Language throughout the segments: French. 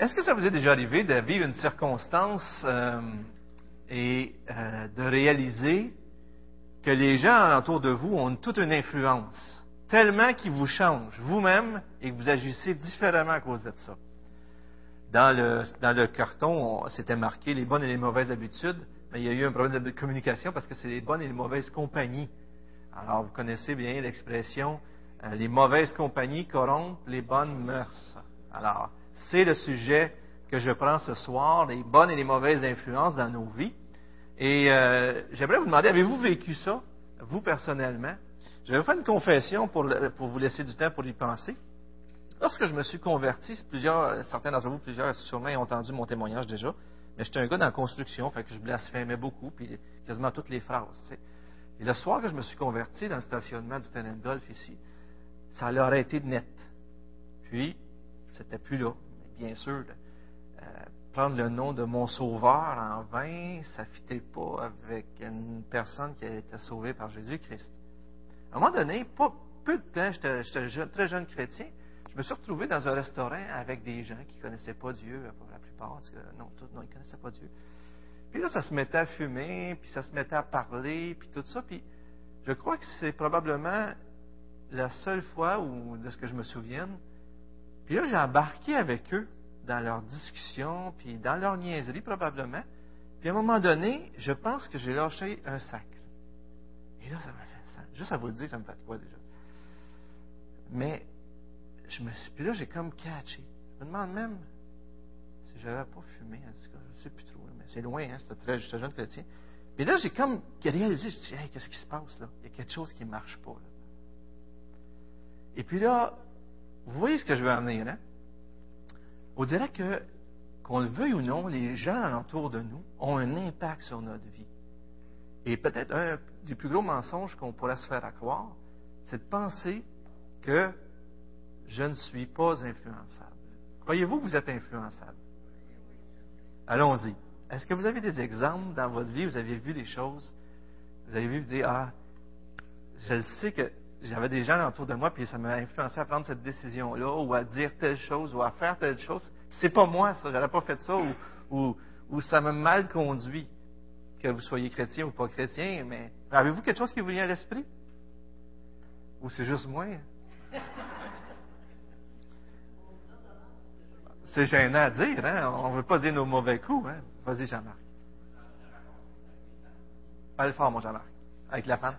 Est-ce que ça vous est déjà arrivé de vivre une circonstance euh, et euh, de réaliser que les gens autour de vous ont toute une influence, tellement qu'ils vous changent vous-même et que vous agissez différemment à cause de ça? Dans le, dans le carton, c'était marqué les bonnes et les mauvaises habitudes, mais il y a eu un problème de communication parce que c'est les bonnes et les mauvaises compagnies. Alors, vous connaissez bien l'expression euh, les mauvaises compagnies corrompent les bonnes mœurs. Alors, c'est le sujet que je prends ce soir, les bonnes et les mauvaises influences dans nos vies. Et euh, j'aimerais vous demander, avez-vous vécu ça, vous personnellement? Je vais vous faire une confession pour, vous laisser du temps pour y penser. Lorsque je me suis converti, plusieurs, certains d'entre vous, plusieurs sûrement ont entendu mon témoignage déjà, mais j'étais un gars dans la construction, que je blasphémais beaucoup, puis quasiment toutes les phrases. Et le soir que je me suis converti dans le stationnement du Tenant Golf ici, ça l'aurait été net. Puis, c'était plus là. Bien sûr, euh, prendre le nom de mon sauveur en vain, ça ne fitait pas avec une personne qui a été sauvée par Jésus-Christ. À un moment donné, pas peu de temps, j'étais très jeune chrétien, je me suis retrouvé dans un restaurant avec des gens qui ne connaissaient pas Dieu, la plupart, parce que, non, tous, non, ils ne connaissaient pas Dieu. Puis là, ça se mettait à fumer, puis ça se mettait à parler, puis tout ça. Puis je crois que c'est probablement la seule fois où, de ce que je me souvienne. Puis là, j'ai embarqué avec eux dans leurs discussions, puis dans leur niaiserie probablement. Puis à un moment donné, je pense que j'ai lâché un sac. Et là, ça m'a fait ça. Juste à vous le dire, ça me fait quoi déjà? Mais, je me suis, puis là, j'ai comme catché. Je me demande même si je n'avais pas fumé, je ne sais plus trop, mais c'est loin, hein, très jeune chrétien. Puis là, j'ai comme réalisé, je dit, hey, qu'est-ce qui se passe là? Il y a quelque chose qui ne marche pas. Là. Et puis là, vous voyez ce que je veux en venir, hein? On dirait que, qu'on le veuille ou non, les gens alentour de nous ont un impact sur notre vie. Et peut-être un des plus gros mensonges qu'on pourrait se faire croire, c'est de penser que je ne suis pas influençable. Croyez-vous que vous êtes influençable? Allons-y. Est-ce que vous avez des exemples dans votre vie, vous avez vu des choses, vous avez vu, vous dire, ah, je sais que j'avais des gens autour de moi, puis ça m'a influencé à prendre cette décision-là, ou à dire telle chose, ou à faire telle chose. C'est pas moi, ça. J'aurais pas fait ça, ou, ou, ça m'a mal conduit, que vous soyez chrétien ou pas chrétien, mais avez-vous quelque chose qui vous vient à l'esprit? Ou c'est juste moi? C'est gênant à dire, hein? On ne veut pas dire nos mauvais coups, hein? Vas-y, Jean-Marc. Parle fort, mon Jean-Marc. Avec la femme.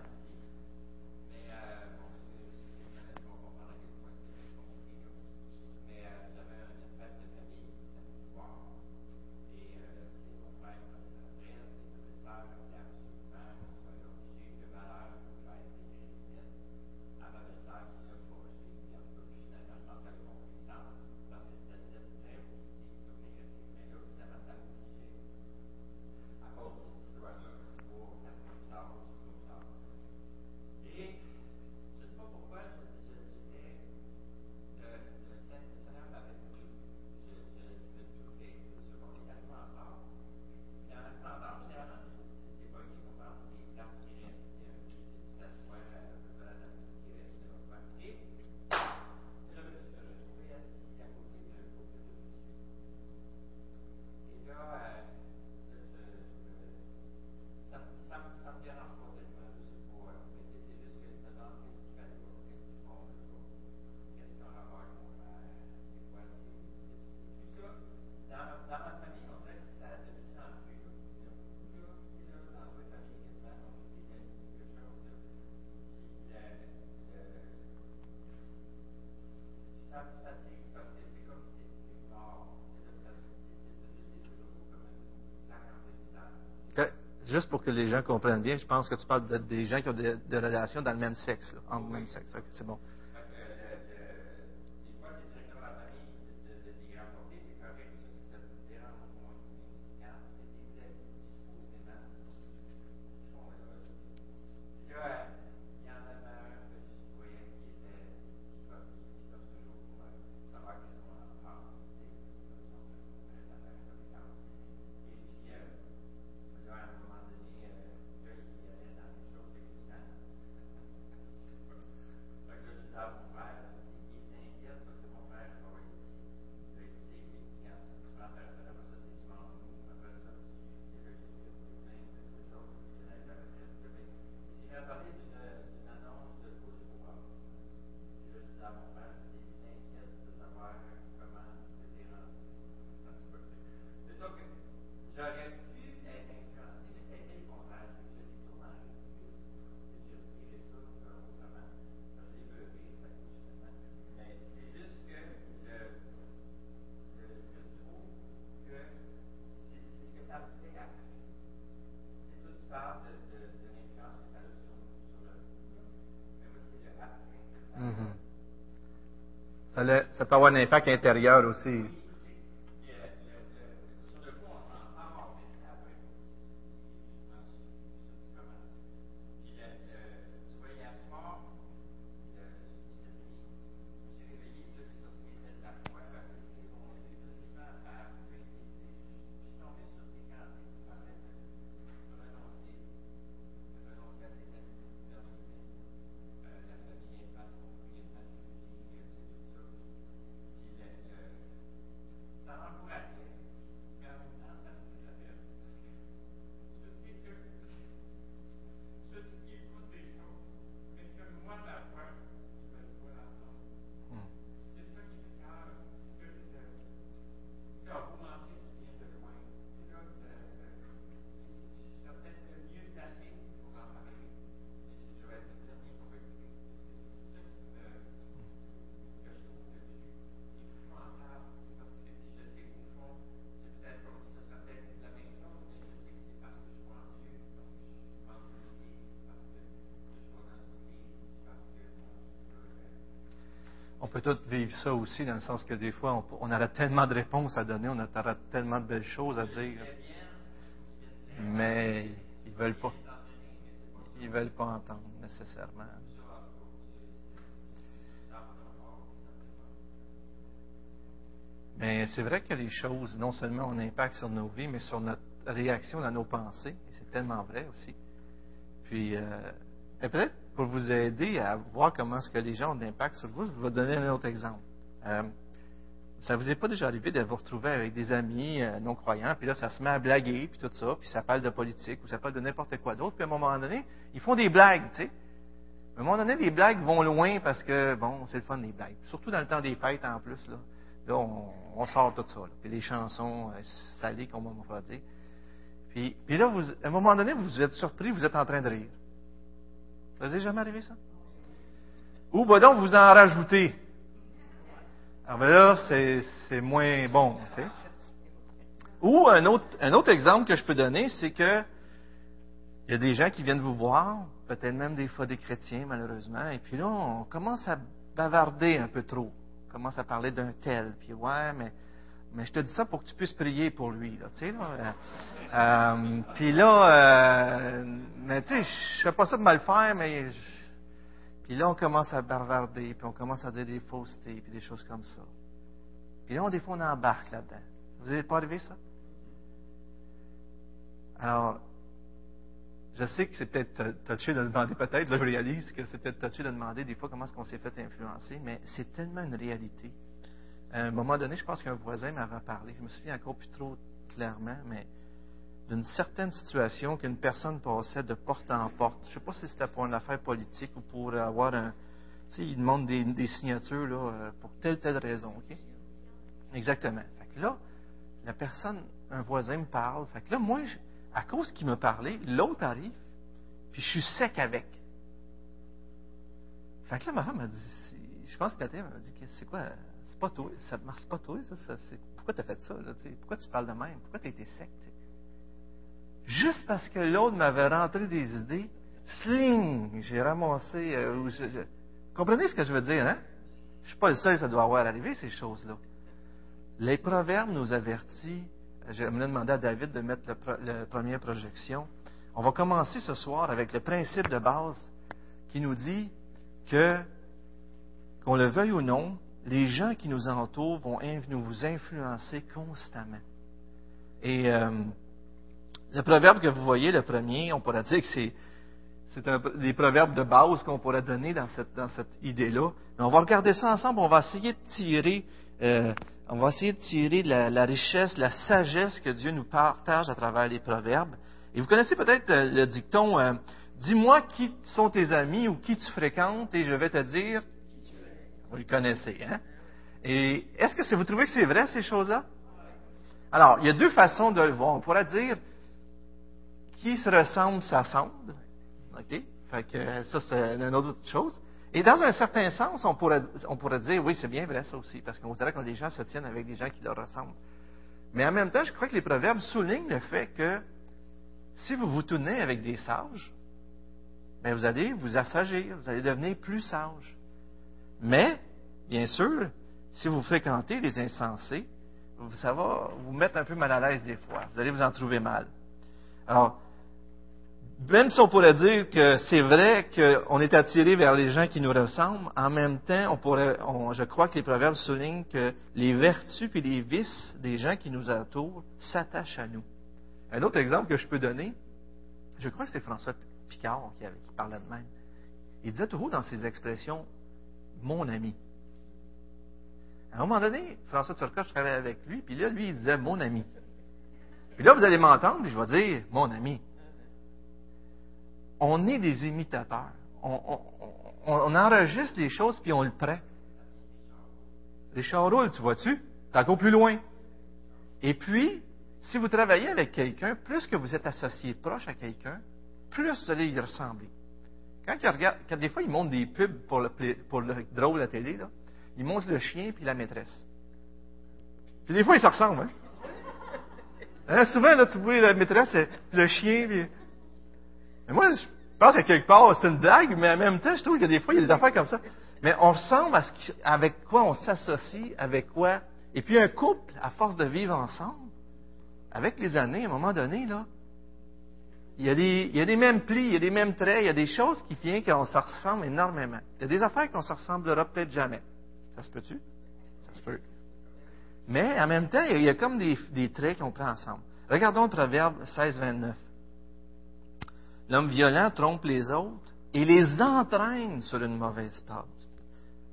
Les gens comprennent bien, je pense que tu parles des gens qui ont des, relations dans le même sexe, en même sexe. c'est bon. Mhm. Ça peut avoir un impact intérieur aussi. Ça aussi, dans le sens que des fois, on, on aurait tellement de réponses à donner, on aurait tellement de belles choses à dire. Mais ils veulent pas. Ils veulent pas entendre nécessairement. Mais c'est vrai que les choses, non seulement ont un impact sur nos vies, mais sur notre réaction dans nos pensées. Et c'est tellement vrai aussi. Puis, euh, peut-être pour vous aider à voir comment est-ce que les gens ont d'impact sur vous, je vais vous donner un autre exemple. Euh, ça vous est pas déjà arrivé de vous retrouver avec des amis euh, non-croyants, puis là, ça se met à blaguer, puis tout ça, puis ça parle de politique, ou ça parle de n'importe quoi d'autre, puis à un moment donné, ils font des blagues, tu sais. À un moment donné, les blagues vont loin parce que, bon, c'est le fun, les blagues. Surtout dans le temps des fêtes, en plus, là. Là, on, sort tout ça. Puis les chansons euh, salées, comme on va dire. Puis, puis là, à un moment donné, vous êtes surpris, vous êtes en train de rire. Ça vous est jamais arrivé, ça? Ou, ben donc, vous en rajoutez. Alors, ben là, c'est, c'est moins bon. Ou, un autre, un autre exemple que je peux donner, c'est que il y a des gens qui viennent vous voir, peut-être même des fois des chrétiens, malheureusement, et puis là, on commence à bavarder un peu trop. On commence à parler d'un tel, puis ouais, mais mais je te dis ça pour que tu puisses prier pour lui, là, tu sais, là. Euh, euh, puis là, euh, mais tu sais, je fais pas ça de mal faire, mais puis là, on commence à bavarder, puis on commence à dire des faussetés, puis des choses comme ça. Puis là, des fois, on embarque là-dedans. Vous est pas arrivé, ça? Alors, je sais que c'est peut-être touché de demander, peut-être, là, je réalise que c'est peut-être touché de demander des fois comment est-ce qu'on s'est fait influencer, mais c'est tellement une réalité. À un moment donné, je pense qu'un voisin m'avait parlé, je me souviens encore plus trop clairement, mais d'une certaine situation qu'une personne passait de porte en porte. Je ne sais pas si c'était pour une affaire politique ou pour avoir un. Tu sais, il demande des, signatures là, euh, pour telle telle raison, OK? Exactement. Fait que là, la personne, un voisin me parle. Fait que là, moi, à cause qu'il me parlait, l'autre arrive, puis je suis sec avec. Fait que là, ma femme m'a dit, je pense que la m'a dit, c'est quoi, ça marche pas toi, ça, ça pourquoi t'as fait ça, là, tu pourquoi tu parles de même, pourquoi t'as été sec, tu? Juste parce que l'autre m'avait rentré des idées, sling, j'ai ramassé, euh, je- je- comprenez ce que je veux dire, hein? Je suis pas le seul, ça doit avoir arrivé, ces choses-là. Les proverbes nous avertissent. J'aimerais demander à David de mettre le, pro- le première projection. On va commencer ce soir avec le principe de base qui nous dit que, qu'on le veuille ou non, les gens qui nous entourent vont nous influencer constamment. Et euh, le proverbe que vous voyez, le premier, on pourrait dire que c'est, c'est un, des proverbes de base qu'on pourrait donner dans cette, dans cette idée-là. Mais on va regarder ça ensemble, on va essayer de tirer, euh, on va essayer de tirer la, la richesse, la sagesse que Dieu nous partage à travers les proverbes. Et vous connaissez peut-être euh, le dicton euh, Dis-moi qui sont tes amis ou qui tu fréquentes et je vais te dire. Vous le connaissez, hein? Et est-ce que vous trouvez que c'est vrai ces choses-là? Alors, il y a deux façons de le voir. On pourrait dire qui se ressemble s'assemble. OK? Fait que ça, c'est une autre chose. Et dans un certain sens, on pourrait, on pourrait dire, oui, c'est bien vrai ça aussi, parce qu'on dirait que les gens se tiennent avec des gens qui leur ressemblent. Mais en même temps, je crois que les proverbes soulignent le fait que si vous vous tenez avec des sages, ben vous allez vous assagir, vous allez devenir plus sage. Mais, bien sûr, si vous fréquentez les insensés, ça va vous mettre un peu mal à l'aise des fois. Vous allez vous en trouver mal. Alors, même si on pourrait dire que c'est vrai qu'on est attiré vers les gens qui nous ressemblent, en même temps, on pourrait, je crois que les proverbes soulignent que les vertus et les vices des gens qui nous entourent s'attachent à nous. Un autre exemple que je peux donner, je crois que c'est François Picard qui, qui parlait de même. Il disait toujours dans ses expressions, mon ami. À un moment donné, François Turcotte, je travaillais avec lui, puis là, lui, il disait mon ami. Puis là, vous allez m'entendre, puis je vais dire mon ami. On est des imitateurs. On, enregistre les choses, puis on le prend. Richard Roule, tu vois-tu? C'est encore plus loin. Et puis, si vous travaillez avec quelqu'un, plus que vous êtes associé proche à quelqu'un, plus vous allez y ressembler. Quand, quand des fois, ils montrent des pubs pour le, pour le drôle à la télé, là, il montre le chien puis la maîtresse. Puis des fois, ils se ressemblent. Hein? hein souvent, là, tu vois la maîtresse, le chien. Puis... Mais moi, je pense qu'à quelque part, c'est une blague, mais en même temps, je trouve que des fois, il y a des affaires comme ça. Mais on ressemble à ce avec quoi on s'associe, avec quoi. Et puis un couple, à force de vivre ensemble, avec les années, à un moment donné, là, il y, a des, mêmes plis, il y a des mêmes traits, il y a des choses qui viennent qu'on se ressemble énormément. Il y a des affaires qu'on se ressemblera peut-être jamais. Ça se peut-tu? Ça se peut. Mais en même temps, il y a comme des, traits qu'on prend ensemble. Regardons le proverbe 16, 29. L'homme violent trompe les autres et les entraîne sur une mauvaise passe.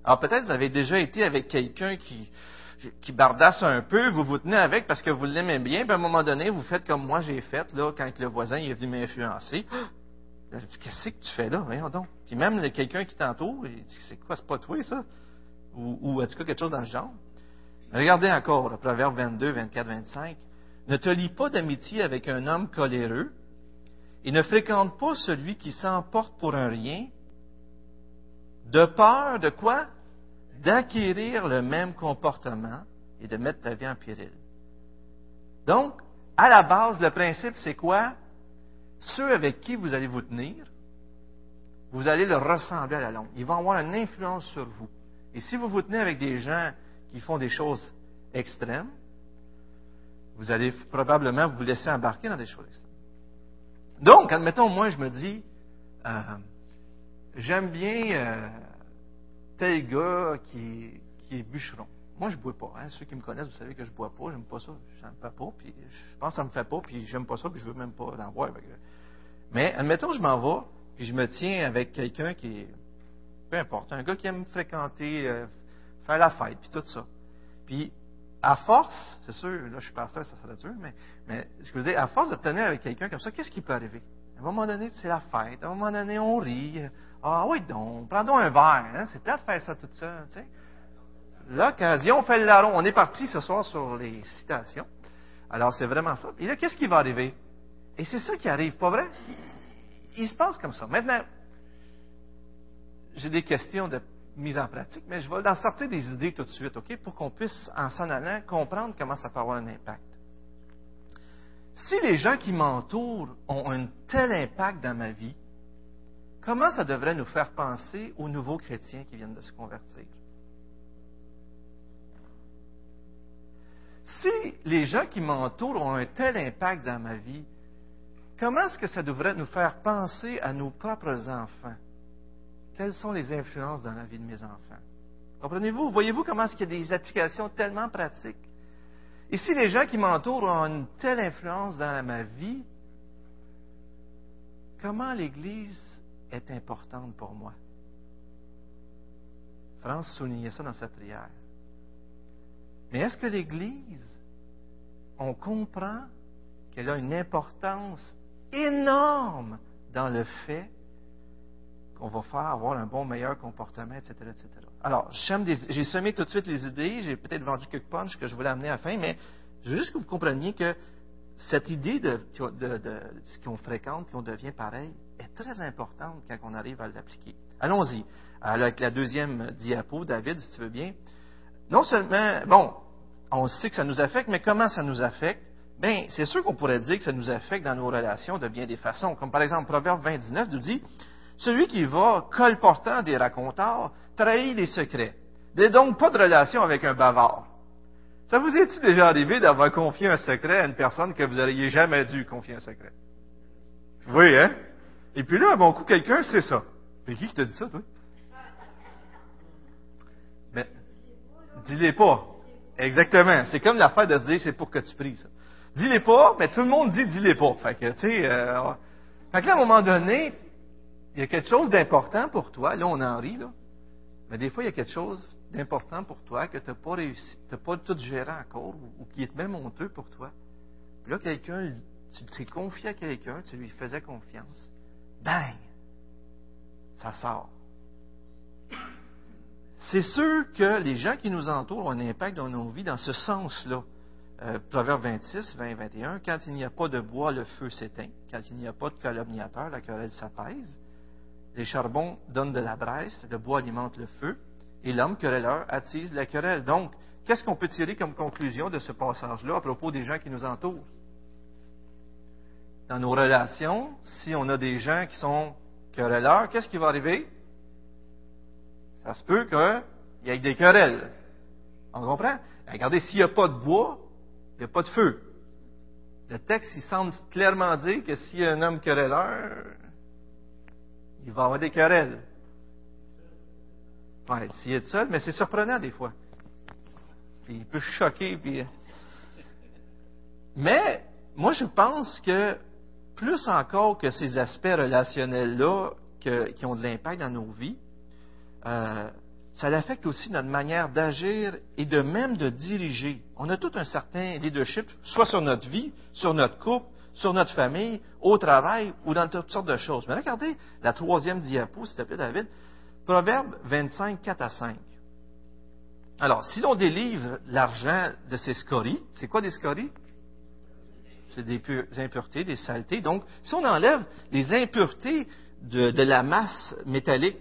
Alors peut-être vous avez déjà été avec quelqu'un qui, qui bardasse un peu, vous vous tenez avec parce que vous l'aimez bien, puis à un moment donné, vous faites comme moi j'ai fait là, quand le voisin est venu m'influencer. Je dis, qu'est-ce que tu fais là? Voyons donc. Puis même quelqu'un qui t'entoure, il dit, c'est quoi, c'est pas toi ça? ou, ou en tout cas quelque chose dans le genre? Regardez encore le Proverbe 22, 24, 25. Ne te lie pas d'amitié avec un homme coléreux et ne fréquente pas celui qui s'emporte pour un rien, de peur de quoi? D'acquérir le même comportement et de mettre ta vie en péril. Donc, à la base, le principe, c'est quoi? Ceux avec qui vous allez vous tenir, vous allez leur ressembler à la longue. Ils vont avoir une influence sur vous. Et si vous vous tenez avec des gens qui font des choses extrêmes, vous allez probablement vous laisser embarquer dans des choses extrêmes. Donc, admettons, moi, je me dis, euh, j'aime bien euh, tel gars qui, est bûcheron. Moi, je ne bois pas. Hein. Ceux qui me connaissent, vous savez que je ne bois pas. J'aime pas ça. J'aime pas pas. Puis je pense que ça me fait pas. Puis j'aime pas ça. Puis je veux même pas en boire. Mais admettons, je m'en vais. Puis je me tiens avec quelqu'un qui est peu importe, un gars qui aime fréquenter, euh, faire la fête, puis tout ça. Puis, à force, c'est sûr, là, je suis pasteur, ça serait dur, mais, je à force de tenir avec quelqu'un comme ça, qu'est-ce qui peut arriver? À un moment donné, c'est la fête. À un moment donné, on rit. Ah oui, donc, prends donc un verre. Hein? C'est plate de faire ça tout seul, tu sais. L'occasion fait le larron. On est parti ce soir sur les citations. Alors, c'est vraiment ça. Et là, qu'est-ce qui va arriver? Et c'est ça qui arrive, pas vrai? il se passe comme ça. Maintenant, j'ai des questions de mise en pratique, mais je vais en sortir des idées tout de suite, OK, pour qu'on puisse, en s'en allant, comprendre comment ça peut avoir un impact. Si les gens qui m'entourent ont un tel impact dans ma vie, comment ça devrait nous faire penser aux nouveaux chrétiens qui viennent de se convertir? Si les gens qui m'entourent ont un tel impact dans ma vie, comment est-ce que ça devrait nous faire penser à nos propres enfants? Quelles sont les influences dans la vie de mes enfants? Comprenez-vous? Voyez-vous comment est-ce qu'il y a des applications tellement pratiques? Et si les gens qui m'entourent ont une telle influence dans ma vie, comment l'Église est importante pour moi? France soulignait ça dans sa prière. Mais est-ce que l'Église, on comprend qu'elle a une importance énorme dans le fait qu'on va faire avoir un bon, meilleur comportement, etc., etc. Alors, j'ai semé tout de suite les idées, j'ai peut-être vendu quelques punch que je voulais amener à la fin, mais je veux juste que vous compreniez que cette idée de, ce qu'on fréquente, qu'on devient pareil, est très importante quand on arrive à l'appliquer. Allons-y. Avec la deuxième diapo, David, si tu veux bien. Non seulement, bon, on sait que ça nous affecte, mais comment ça nous affecte? Bien, c'est sûr qu'on pourrait dire que ça nous affecte dans nos relations de bien des façons. Comme par exemple, Proverbe 29 nous dit, celui qui va colportant des racontars trahit des secrets. N'ayez donc pas de relation avec un bavard. Ça vous est-il déjà arrivé d'avoir confié un secret à une personne que vous n'auriez jamais dû confier un secret? Oui, hein? Et puis là, à bon coup, quelqu'un, c'est ça. Mais qui t'a dit ça, toi? Mais, dis-les pas. Exactement. C'est comme l'affaire de dire, c'est pour que tu pries, ça. Dis-les pas, mais tout le monde dit, dis-les pas. Fait que, tu sais, euh, fait que là, à un moment donné, il y a quelque chose d'important pour toi. Là, on en rit, là. Mais des fois, il y a quelque chose d'important pour toi que tu n'as pas réussi, tu n'as pas tout géré encore, ou, qui est même honteux pour toi. Puis là, quelqu'un, tu t'es confié à quelqu'un, tu lui faisais confiance. Bang! Ça sort. C'est sûr que les gens qui nous entourent ont un impact dans nos vies dans ce sens-là. Euh, Proverbe 26, 20, 21, quand il n'y a pas de bois, le feu s'éteint. Quand il n'y a pas de calomniateur, la querelle s'apaise. Les charbons donnent de la braise, le bois alimente le feu, et l'homme querelleur attise la querelle. Donc, qu'est-ce qu'on peut tirer comme conclusion de ce passage-là à propos des gens qui nous entourent? Dans nos relations, si on a des gens qui sont querelleurs, qu'est-ce qui va arriver? Ça se peut qu'il y ait des querelles. On comprend? Regardez, s'il n'y a pas de bois, il n'y a pas de feu. Le texte, il semble clairement dire que s'il y a un homme querelleur, il va avoir des querelles. Ouais, s'il est seul, mais c'est surprenant des fois. Puis il peut choquer. Puis... Euh. Mais moi, je pense que plus encore que ces aspects relationnels-là qui ont de l'impact dans nos vies, euh, ça affecte aussi notre manière d'agir et de même de diriger. On a tout un certain leadership, soit sur notre vie, sur notre couple, sur notre famille, au travail ou dans toutes sortes de choses. Mais regardez la troisième diapo, s'il te plaît, David. Proverbe 25, 4 à 5. Alors, si l'on délivre l'argent de ces scories, c'est quoi des scories? Des impuretés, des saletés. Donc, si on enlève les impuretés de, la masse métallique,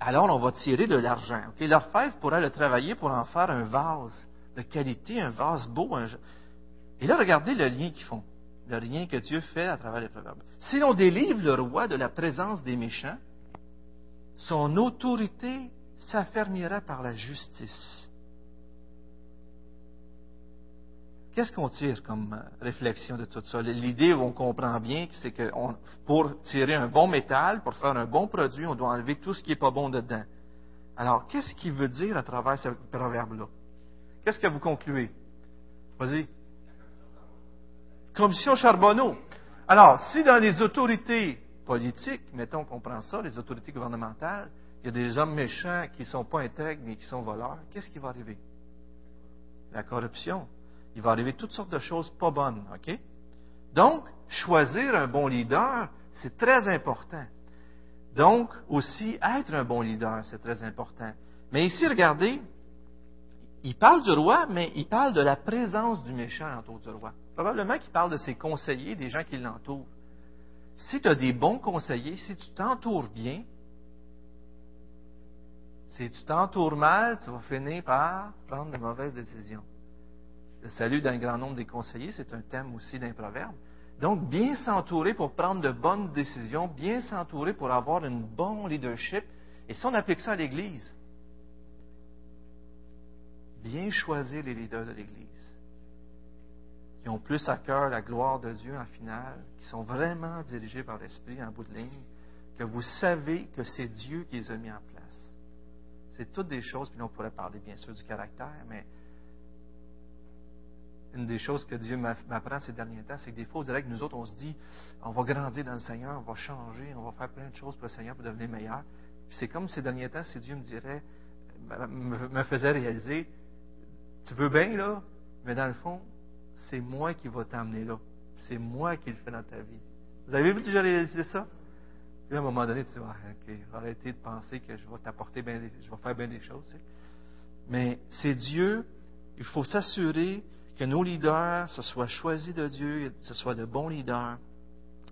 alors on va tirer de l'argent. L'orfèvre pourra le travailler pour en faire un vase de qualité, un vase beau. Et là, regardez le lien qu'ils font le rien que Dieu fait à travers les proverbes. Si l'on délivre le roi de la présence des méchants, son autorité s'affermira par la justice. Qu'est-ce qu'on tire comme euh, réflexion de tout ça? L'idée, on comprend bien, c'est que pour tirer un bon métal, pour faire un bon produit, on doit enlever tout ce qui n'est pas bon dedans. Alors, qu'est-ce qu'il veut dire à travers ce proverbe-là? Qu'est-ce que vous concluez? Vas-y. Commission Charbonneau. Alors, si dans les autorités politiques, mettons qu'on prend ça, les autorités gouvernementales, il y a des hommes méchants qui ne sont pas intègres mais qui sont voleurs, qu'est-ce qui va arriver? La corruption. Il va arriver toutes sortes de choses pas bonnes, OK? Donc, choisir un bon leader, c'est très important. Donc, aussi, être un bon leader, c'est très important. Mais ici, regardez, il parle du roi, mais il parle de la présence du méchant autour du roi. Probablement qu'il parle de ses conseillers, des gens qui l'entourent. Si tu as des bons conseillers, si tu t'entoures bien, si tu t'entoures mal, tu vas finir par prendre de mauvaises décisions. Le salut d'un grand nombre des conseillers, c'est un thème aussi d'un proverbe. Donc, bien s'entourer pour prendre de bonnes décisions, bien s'entourer pour avoir un bon leadership. Et si on applique ça à l'Église, bien choisir les leaders de l'Église qui ont plus à cœur la gloire de Dieu en finale, qui sont vraiment dirigés par l'Esprit en bout de ligne, que vous savez que c'est Dieu qui les a mis en place. C'est toutes des choses, puis on pourrait parler bien sûr du caractère, mais une des choses que Dieu m'apprend ces derniers temps, c'est que des fois, on dirait que nous autres, on se dit, on va grandir dans le Seigneur, on va changer, on va faire plein de choses pour le Seigneur pour devenir meilleur. c'est comme ces derniers temps, si Dieu me dirait, me faisait réaliser, tu veux bien, là, mais dans le fond, c'est moi qui va t'amener là. C'est moi qui le fais dans ta vie. Vous avez vu déjà réalisé ça? Puis à un moment donné, tu dis, ah, OK, arrêtez de penser que je vais t'apporter bien, je vais faire bien des choses. Mais c'est Dieu. Il faut s'assurer que nos leaders, ce soit choisis de Dieu, que ce soit de bons leaders.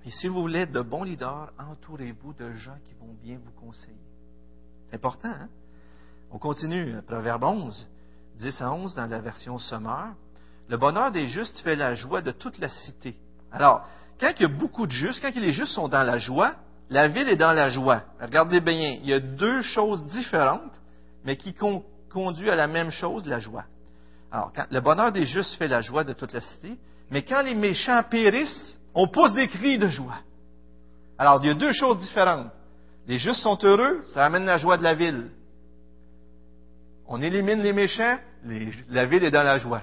Et si vous voulez être de bons leaders, entourez-vous de gens qui vont bien vous conseiller. C'est important, hein? On continue, Proverbe 11, 10 à 11 dans la version sommaire. Le bonheur des justes fait la joie de toute la cité. Alors, quand il y a beaucoup de justes, quand les justes sont dans la joie, la ville est dans la joie. Regardez bien, il y a deux choses différentes, mais qui conduit à la même chose, la joie. Alors, le bonheur des justes fait la joie de toute la cité, mais quand les méchants périssent, on pousse des cris de joie. Alors, il y a deux choses différentes. Les justes sont heureux, ça amène la joie de la ville. On élimine les méchants, la ville est dans la joie.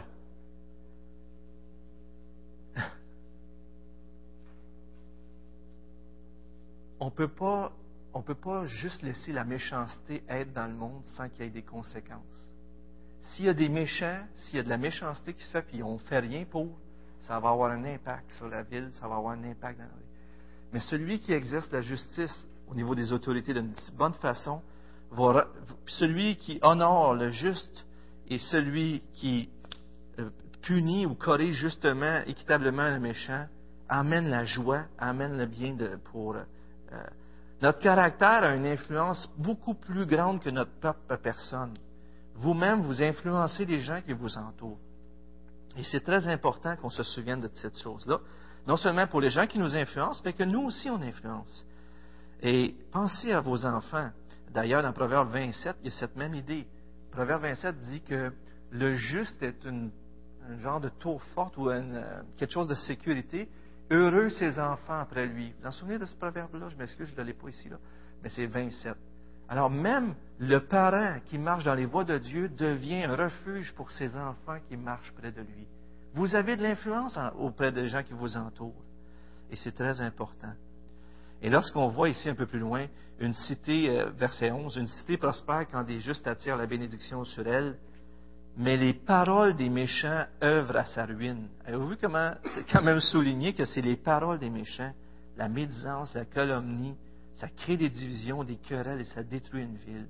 On peut pas, on peut pas juste laisser la méchanceté être dans le monde sans qu'il y ait des conséquences. S'il y a des méchants, s'il y a de la méchanceté qui se fait, puis on ne fait rien pour, ça va avoir un impact sur la ville, ça va avoir un impact dans la vie. Mais celui qui exerce la justice au niveau des autorités d'une bonne façon, va, celui qui honore le juste et celui qui euh, punit ou corrige justement, équitablement le méchant, amène la joie, amène le bien pour. Euh, notre caractère a une influence beaucoup plus grande que notre propre personne. Vous-même, vous influencez les gens qui vous entourent. Et c'est très important qu'on se souvienne de cette chose-là. Non seulement pour les gens qui nous influencent, mais que nous aussi on influence. Et pensez à vos enfants. D'ailleurs, dans Proverbe 27, il y a cette même idée. Proverbe 27 dit que le juste est une, un genre de tour forte ou euh, quelque chose de sécurité. Heureux ses enfants après lui. Vous vous en souvenez de ce proverbe-là? Je m'excuse, je ne l'ai pas ici, mais c'est 27. Alors même le parent qui marche dans les voies de Dieu devient un refuge pour ses enfants qui marchent près de lui. Vous avez de l'influence auprès des gens qui vous entourent. Et c'est très important. Et lorsqu'on voit ici un peu plus loin une cité, euh, verset 11, une cité prospère quand des justes attirent la bénédiction sur elle, mais les paroles des méchants œuvrent à sa ruine. Avez-vous vu comment c'est quand même souligné que c'est les paroles des méchants, la médisance, la calomnie, ça crée des divisions, des querelles et ça détruit une ville.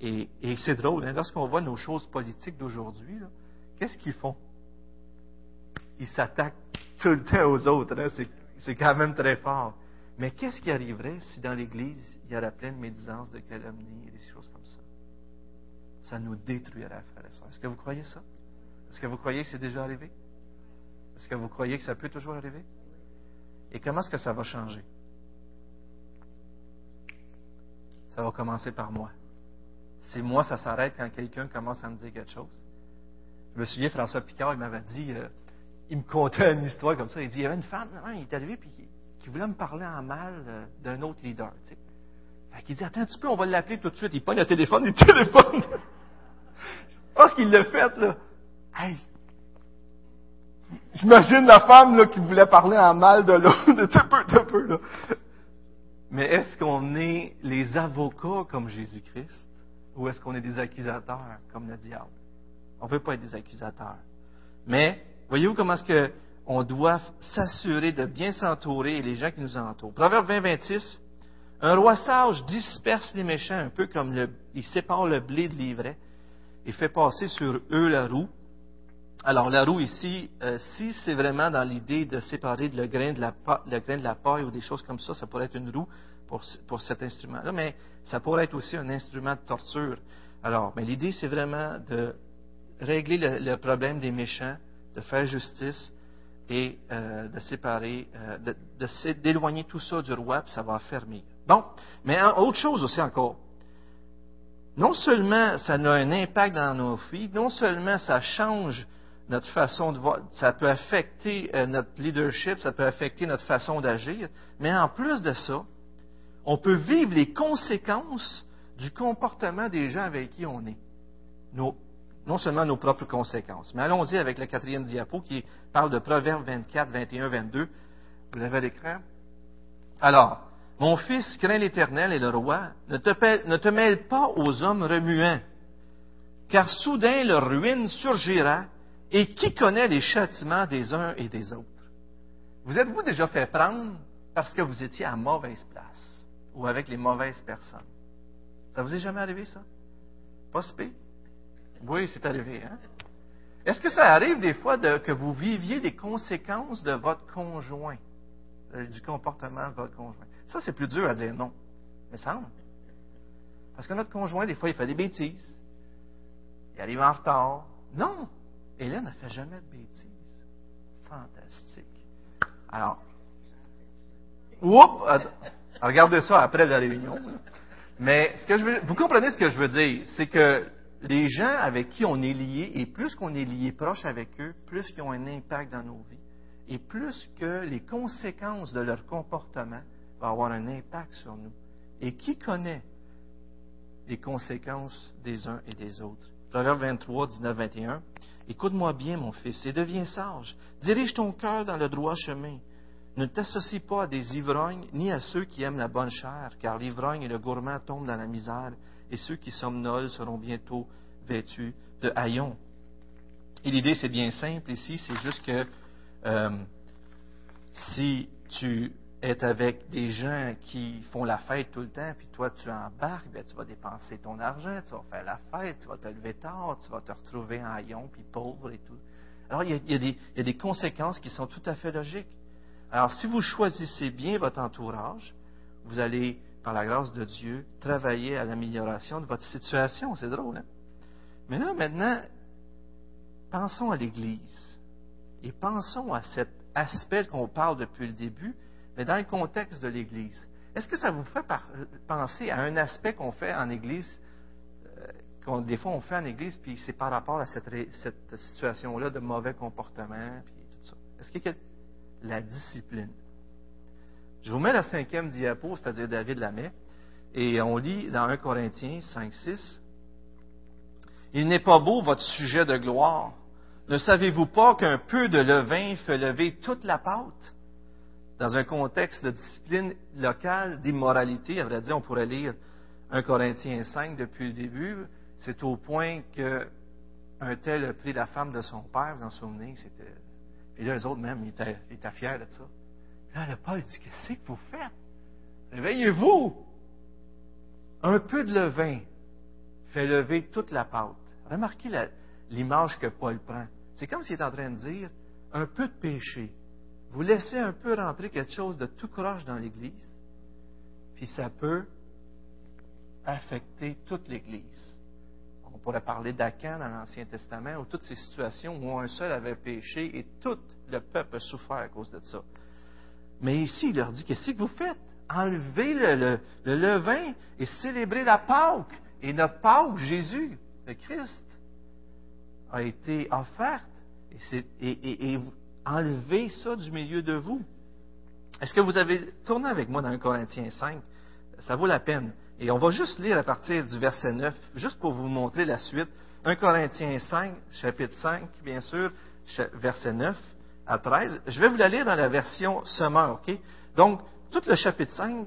Et, c'est drôle, hein, lorsqu'on voit nos choses politiques d'aujourd'hui, qu'est-ce qu'ils font? Ils s'attaquent tout le temps aux autres. Hein, c'est quand même très fort. Mais qu'est-ce qui arriverait si dans l'Église, il y aurait plein de médisance, de calomnie et des choses comme ça? Ça nous détruirait, frère et Est-ce que vous croyez ça? Est-ce que vous croyez que c'est déjà arrivé? Est-ce que vous croyez que ça peut toujours arriver? Et comment est-ce que ça va changer? Ça va commencer par moi. Si moi, ça s'arrête quand quelqu'un commence à me dire quelque chose. Je me souviens, François Picard, il m'avait dit, euh, il me contait une histoire comme ça. Il dit, il y avait une femme, il est arrivé, puis qui voulait me parler en mal euh, d'un autre leader. Tu sais. Fait qu'il dit, attends un petit peu, on va l'appeler tout de suite. Il pogne le téléphone, il téléphone. Je pense qu'il l'a fait, là. Hey! J'imagine la femme là, qui voulait parler en mal de l'autre, de peu, de peu. Là. Mais est-ce qu'on est les avocats comme Jésus-Christ ou est-ce qu'on est des accusateurs comme le diable? On ne veut pas être des accusateurs. Mais, voyez-vous comment est-ce que on doit s'assurer de bien s'entourer et les gens qui nous entourent? Proverbe 20, 26. Un roi sage disperse les méchants un peu comme le, il sépare le blé de l'ivraie et fait passer sur eux la roue. Alors la roue ici, euh, si c'est vraiment dans l'idée de séparer le grain de, la, le paille ou des choses comme ça, ça pourrait être une roue pour, pour cet instrument-là, mais ça pourrait être aussi un instrument de torture. Alors, mais l'idée c'est vraiment de régler le, problème des méchants, de faire justice et euh, de séparer, euh, de, d'éloigner tout ça du roi, puis ça va fermer. Bon, mais autre chose aussi encore. Non seulement ça a un impact dans nos vies, non seulement ça change notre façon de voir, ça peut affecter euh, notre leadership, ça peut affecter notre façon d'agir, mais en plus de ça, on peut vivre les conséquences du comportement des gens avec qui on est. Non seulement nos propres conséquences. Mais allons-y avec la quatrième diapo qui parle de Proverbes 24, 21, 22. Vous l'avez à l'écran? Alors, mon fils, crains l'Éternel et le roi, ne te, ne te mêle pas aux hommes remuants, car soudain leur ruine surgira, et qui connaît les châtiments des uns et des autres? Vous êtes-vous déjà fait prendre parce que vous étiez à mauvaise place ou avec les mauvaises personnes? Ça vous est jamais arrivé, ça? Pas oui, c'est arrivé. Hein? Est-ce que ça arrive des fois que vous viviez des conséquences de votre conjoint, euh, du comportement de votre conjoint? Ça, c'est plus dur à dire non. Mais ça, Parce que notre conjoint, des fois, il fait des bêtises. Il arrive en retard. Non! Hélène ne fait jamais de bêtises. Fantastique. Alors, oups! Regardez ça après la réunion. Mais ce que je vous comprenez ce que je veux dire? C'est que les gens avec qui on est lié, et plus qu'on est lié proche avec eux, plus qu'ils ont un impact dans nos vies, et plus que les conséquences de leur comportement vont avoir un impact sur nous. Et qui connaît les conséquences des uns et des autres? Proverbe 23, 19, 21. Écoute-moi bien, mon fils, et deviens sage. Dirige ton cœur dans le droit chemin. Ne t'associe pas à des ivrognes, ni à ceux qui aiment la bonne chair, car l'ivrogne et le gourmand tombent dans la misère, et ceux qui somnolent seront bientôt vêtus de haillons. Et l'idée, c'est bien simple ici, c'est juste que euh, si tu es avec des gens qui font la fête tout le temps, puis toi tu embarques, bien, tu vas dépenser ton argent, tu vas faire la fête, tu vas te lever tard, tu vas te retrouver en haillon, puis pauvre et tout. Alors, il y, a, des, il y, a, des, conséquences qui sont tout à fait logiques. Alors, si vous choisissez bien votre entourage, vous allez, par la grâce de Dieu, travailler à l'amélioration de votre situation. C'est drôle, hein? Mais là, maintenant, pensons à l'Église et pensons à cet aspect qu'on parle depuis le début, mais dans le contexte de l'Église. Est-ce que ça vous fait penser à un aspect qu'on fait en Église, euh, qu'on des fois on fait en Église, puis c'est par rapport à cette, situation-là de mauvais comportement, puis tout ça? Est-ce qu'il y a la discipline? Je vous mets la cinquième diapo, c'est-à-dire David Lamet, et on lit dans 1 Corinthiens 5, 6, il n'est pas beau votre sujet de gloire. Ne savez-vous pas qu'un peu de levain fait lever toute la pâte? Dans un contexte de discipline locale, d'immoralité, à vrai dire, on pourrait lire 1 Corinthiens 5 depuis le début. C'est au point qu'un tel a pris la femme de son père, vous en souvenez, c'était. Puis là, les autres même, ils étaient, fiers de ça. là, le Paul dit Qu'est-ce que vous faites? Réveillez-vous! Un peu de levain fait lever toute la pâte. Remarquez l'image que Paul prend. C'est comme s'il est en train de dire un peu de péché. Vous laissez un peu rentrer quelque chose de tout croche dans l'Église, puis ça peut affecter toute l'Église. On pourrait parler d'Acan dans l'Ancien Testament, ou toutes ces situations où un seul avait péché et tout le peuple a souffert à cause de ça. Mais ici, il leur dit, qu'est-ce que vous faites? Enlevez le, levain et célébrez la Pâque. Et notre Pâque, Jésus, le Christ a été offerte et, et, et, enlevez ça du milieu de vous. Est-ce que vous avez tourné avec moi dans 1 Corinthiens 5? Ça vaut la peine. Et on va juste lire à partir du verset 9, juste pour vous montrer la suite. 1 Corinthiens 5, chapitre 5, bien sûr, verset 9 à 13. Je vais vous la lire dans la version Semeur, OK? Donc, tout le chapitre 5,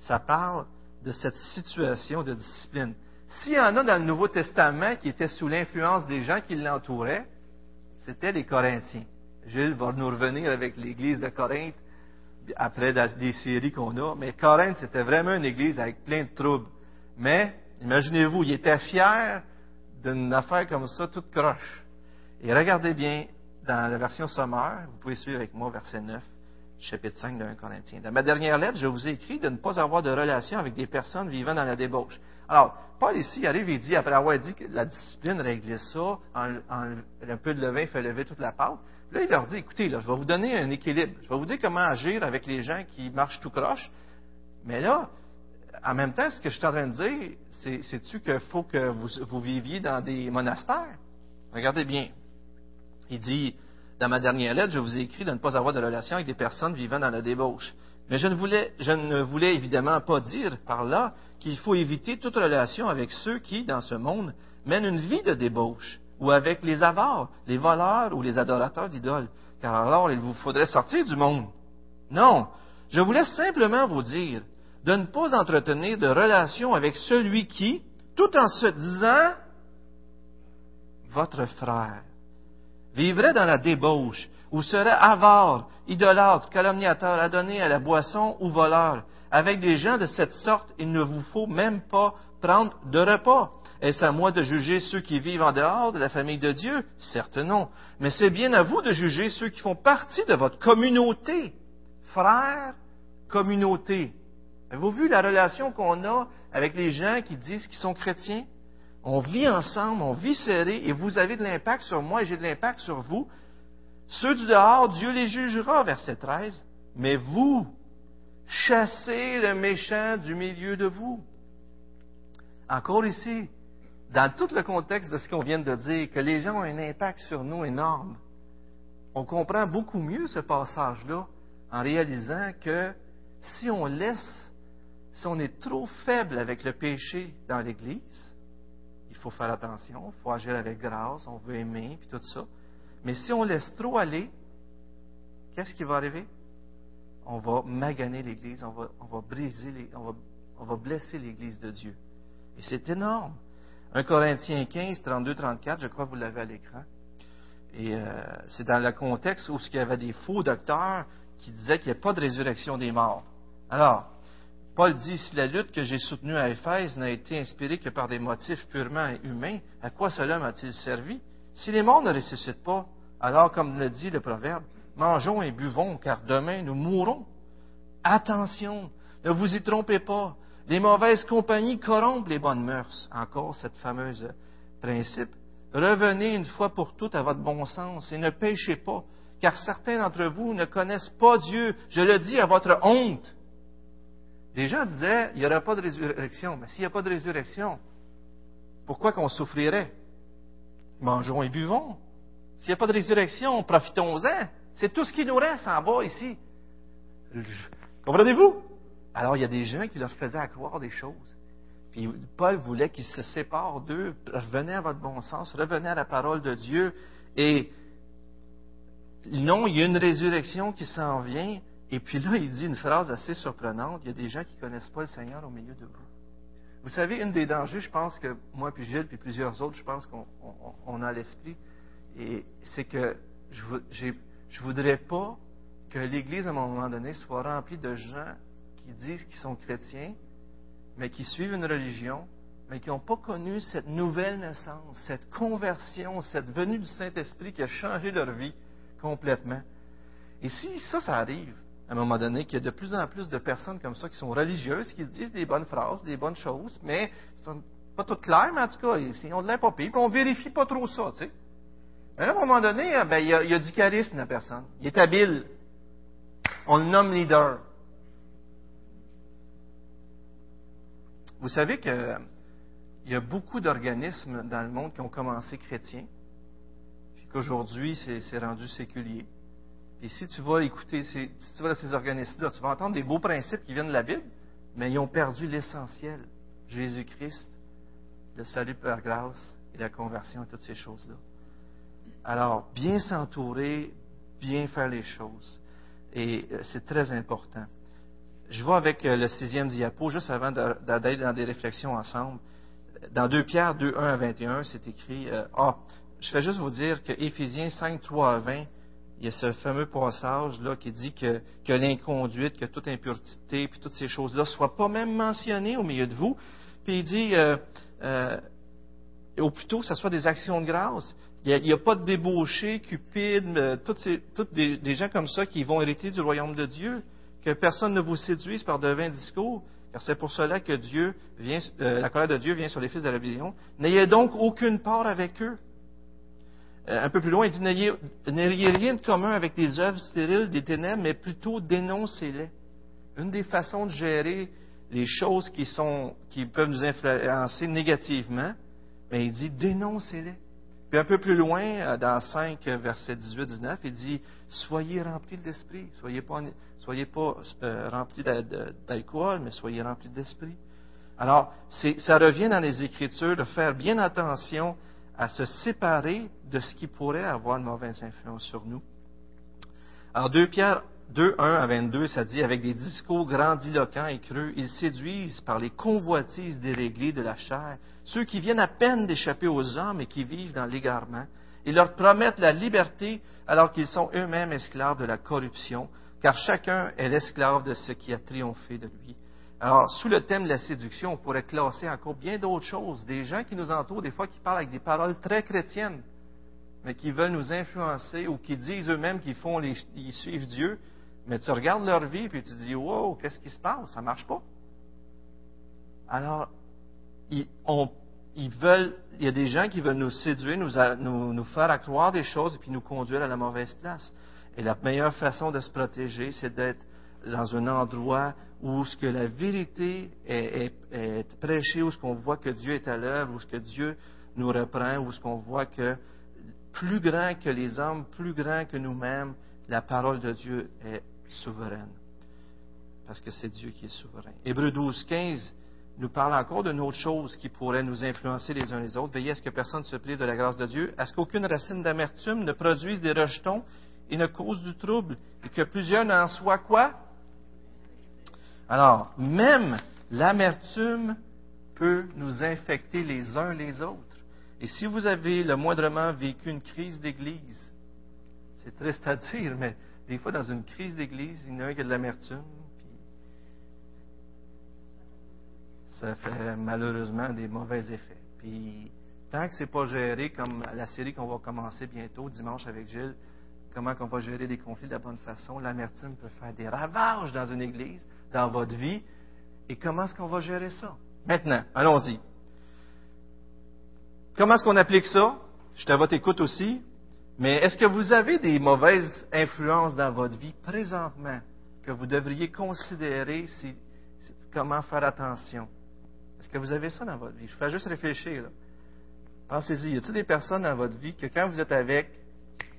ça parle de cette situation de discipline. S'il y en a dans le Nouveau Testament qui étaient sous l'influence des gens qui l'entouraient, c'était les Corinthiens. Gilles va nous revenir avec l'Église de Corinthe après les séries qu'on a. Mais Corinthe, c'était vraiment une Église avec plein de troubles. Mais, imaginez-vous, il était fier d'une affaire comme ça, toute croche. Et regardez bien, dans la version sommaire, vous pouvez suivre avec moi verset 9 chapitre 5 de 1 Corinthiens. Dans ma dernière lettre, je vous ai écrit de ne pas avoir de relation avec des personnes vivant dans la débauche. Alors, Paul ici arrive et dit, après avoir dit que la discipline réglait ça, un peu de levain fait lever toute la pâte, là, il leur dit, écoutez, je vais vous donner un équilibre. Je vais vous dire comment agir avec les gens qui marchent tout croche. Mais là, en même temps, ce que je suis en train de dire, c'est-tu qu'il faut que vous, vous viviez dans des monastères? Regardez bien. Il dit, dans ma dernière lettre, je vous ai écrit de ne pas avoir de relation avec des personnes vivant dans la débauche. Mais je ne voulais, je ne voulais évidemment pas dire par là qu'il faut éviter toute relation avec ceux qui, dans ce monde, mènent une vie de débauche, ou avec les avares, les voleurs ou les adorateurs d'idoles, car alors il vous faudrait sortir du monde. Non, je voulais simplement vous dire de ne pas entretenir de relation avec celui qui, tout en se disant votre frère, vivrait dans la débauche, ou serait avare, idolâtre, calomniateur, adonné à la boisson ou voleur. Avec des gens de cette sorte, il ne vous faut même pas prendre de repas. Est-ce à moi de juger ceux qui vivent en dehors de la famille de Dieu? Certes non. Mais c'est bien à vous de juger ceux qui font partie de votre communauté. Frères, communauté. Avez-vous vu la relation qu'on a avec les gens qui disent qu'ils sont chrétiens? On vit ensemble, on vit serré, et vous avez de l'impact sur moi et j'ai de l'impact sur vous. Ceux du dehors, Dieu les jugera, verset 13. Mais vous, chassez le méchant du milieu de vous. Encore ici, dans tout le contexte de ce qu'on vient de dire, que les gens ont un impact sur nous énorme, on comprend beaucoup mieux ce passage-là en réalisant que si on laisse, si on est trop faible avec le péché dans l'Église, il faut faire attention, il faut agir avec grâce, on veut aimer, puis tout ça. Mais si on laisse trop aller, qu'est-ce qui va arriver? On va maganer l'Église, on va, briser, on va blesser l'Église de Dieu. Et c'est énorme. 1 Corinthiens 15, 32, 34, je crois que vous l'avez à l'écran. Et euh, c'est dans le contexte où il y avait des faux docteurs qui disaient qu'il n'y a pas de résurrection des morts. Alors, Paul dit, si la lutte que j'ai soutenue à Éphèse n'a été inspirée que par des motifs purement humains, à quoi cela m'a-t-il servi? Si les morts ne ressuscitent pas, alors, comme le dit le proverbe, mangeons et buvons, car demain nous mourrons. Attention, ne vous y trompez pas. Les mauvaises compagnies corrompent les bonnes mœurs. Encore cette fameuse principe. Revenez une fois pour toutes à votre bon sens et ne péchez pas, car certains d'entre vous ne connaissent pas Dieu. Je le dis à votre honte. Les gens disaient, il n'y aura pas de résurrection. Mais s'il n'y a pas de résurrection, pourquoi qu'on souffrirait? Mangeons et buvons. S'il n'y a pas de résurrection, profitons-en. C'est tout ce qui nous reste en bas ici. Comprenez-vous? Alors, il y a des gens qui leur faisaient croire des choses. Puis Paul voulait qu'ils se séparent d'eux, revenez à votre bon sens, revenez à la parole de Dieu. Et non, il y a une résurrection qui s'en vient. Et puis là, il dit une phrase assez surprenante. Il y a des gens qui ne connaissent pas le Seigneur au milieu de vous. Vous savez, une des dangers, je pense que moi, puis Gilles, puis plusieurs autres, je pense qu'on a l'esprit, c'est que je ne voudrais pas que l'Église, à un moment donné, soit remplie de gens qui disent qu'ils sont chrétiens, mais qui suivent une religion, mais qui n'ont pas connu cette nouvelle naissance, cette conversion, cette venue du Saint-Esprit qui a changé leur vie complètement. Et si ça, ça arrive, à un moment donné, qu'il y a de plus en plus de personnes comme ça qui sont religieuses, qui disent des bonnes phrases, des bonnes choses, mais sont pas toutes claires, mais en tout cas, ils ont de l'importance. Puis on vérifie pas trop ça, tu sais. Mais à un moment donné, ben, il, y a, il y a du charisme, la personne. Il est habile. On le nomme leader. Vous savez qu'il y a beaucoup d'organismes dans le monde qui ont commencé chrétiens, puis qu'aujourd'hui, c'est rendu séculier. Et si tu vas écouter, si tu vas dans ces organismes-là, tu vas entendre des beaux principes qui viennent de la Bible, mais ils ont perdu l'essentiel. Jésus-Christ, le salut par grâce et la conversion et toutes ces choses-là. Alors, bien s'entourer, bien faire les choses. Et euh, c'est très important. Je vais avec euh, le sixième diapo, juste avant d'aller dans des réflexions ensemble. Dans 2 Pierre 2, 1 à 21, c'est écrit, euh, ah, je vais juste vous dire que Éphésiens 5, 3 à 20, il y a ce fameux passage-là qui dit que, que l'inconduite, que toute impureté, puis toutes ces choses-là ne soient pas même mentionnées au milieu de vous. Puis il dit, euh, euh, ou plutôt que ce soit des actions de grâce. Il n'y a, pas de débauchés, cupides, toutes, ces, des, gens comme ça qui vont hériter du royaume de Dieu que personne ne vous séduise par de vains discours, car c'est pour cela que Dieu vient, euh, la colère de Dieu vient sur les fils de la rébellion. N'ayez donc aucune part avec eux. Euh, un peu plus loin, il dit n'ayez rien de commun avec des œuvres stériles des ténèbres, mais plutôt dénoncez-les. Une des façons de gérer les choses qui sont, qui peuvent nous influencer négativement, mais il dit dénoncez-les. Puis un peu plus loin, euh, dans 5, verset 18-19, il dit Soyez remplis. Soyez pas, soyez pas euh, remplis d'alcool, mais soyez remplis d'esprit. Alors, ça revient dans les Écritures de faire bien attention à se séparer de ce qui pourrait avoir une mauvaise influence sur nous. Alors, 2 Pierre 2, 1 à 22, ça dit, avec des discours grandiloquents et creux, ils séduisent par les convoitises déréglées de la chair ceux qui viennent à peine d'échapper aux hommes et qui vivent dans l'égarement. Ils leur promettent la liberté alors qu'ils sont eux-mêmes esclaves de la corruption, car chacun est l'esclave de ce qui a triomphé de lui. Alors, sous le thème de la séduction, on pourrait classer encore bien d'autres choses. Des gens qui nous entourent, des fois, qui parlent avec des paroles très chrétiennes, mais qui veulent nous influencer ou qui disent eux-mêmes qu'ils font les, ils suivent Dieu, mais tu regardes leur vie et tu dis, wow, qu'est-ce qui se passe? Ça marche pas. Alors, ils, ils veulent, il y a des gens qui veulent nous séduire, nous, faire accroire des choses et puis nous conduire à la mauvaise place. Et la meilleure façon de se protéger, c'est d'être dans un endroit où la vérité est, est prêchée, où ce qu'on voit que Dieu est à l'œuvre, où ce que Dieu nous reprend, où ce qu'on voit que plus grand que les hommes, plus grand que nous-mêmes, la parole de Dieu est souveraine. Parce que c'est Dieu qui est souverain. Hébreu 12, 15 nous parle encore d'une autre chose qui pourrait nous influencer les uns les autres. Veillez à ce que personne ne se plie de la grâce de Dieu, à ce qu'aucune racine d'amertume ne produise des rejetons et ne cause du trouble, et que plusieurs n'en soient quoi? Alors, même l'amertume peut nous infecter les uns les autres. Et si vous avez le moindrement vécu une crise d'église, c'est triste à dire, mais des fois dans une crise d'église, il y en a un qui a de l'amertume, ça fait malheureusement des mauvais effets. Puis tant que c'est pas géré comme la série qu'on va commencer bientôt dimanche avec Gilles, comment on va gérer les conflits de la bonne façon, l'amertume peut faire des ravages dans une église, dans votre vie. Et comment est-ce qu'on va gérer ça? Maintenant, allons-y. Comment est-ce qu'on applique ça? Je suis à votre écoute aussi. Mais est-ce que vous avez des mauvaises influences dans votre vie présentement que vous devriez considérer si, comment faire attention? Est-ce que vous avez ça dans votre vie? Je fais juste réfléchir. Pensez-y. Y a-t-il des personnes dans votre vie que quand vous êtes avec,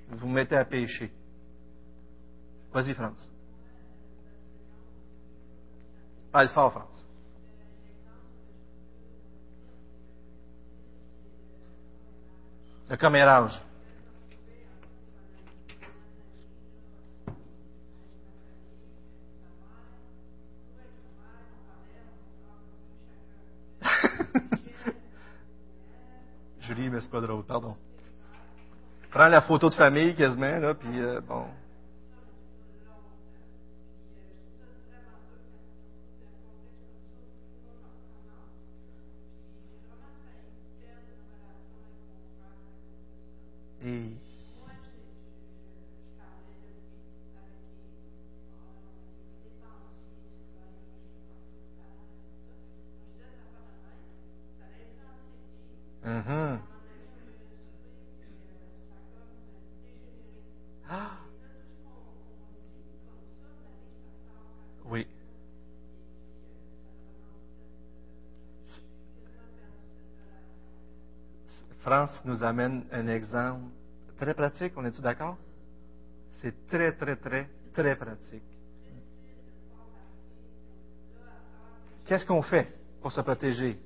vous vous mettez à pécher? Vas-y, France. Parle fort, France. Le commérage. C'est pas drôle, pardon. Prends la photo de famille quasiment, là, puis euh, bon. Nous amène un exemple très pratique, on est-tu d'accord? C'est très, très, très, très pratique. Qu'est-ce qu'on fait pour se protéger?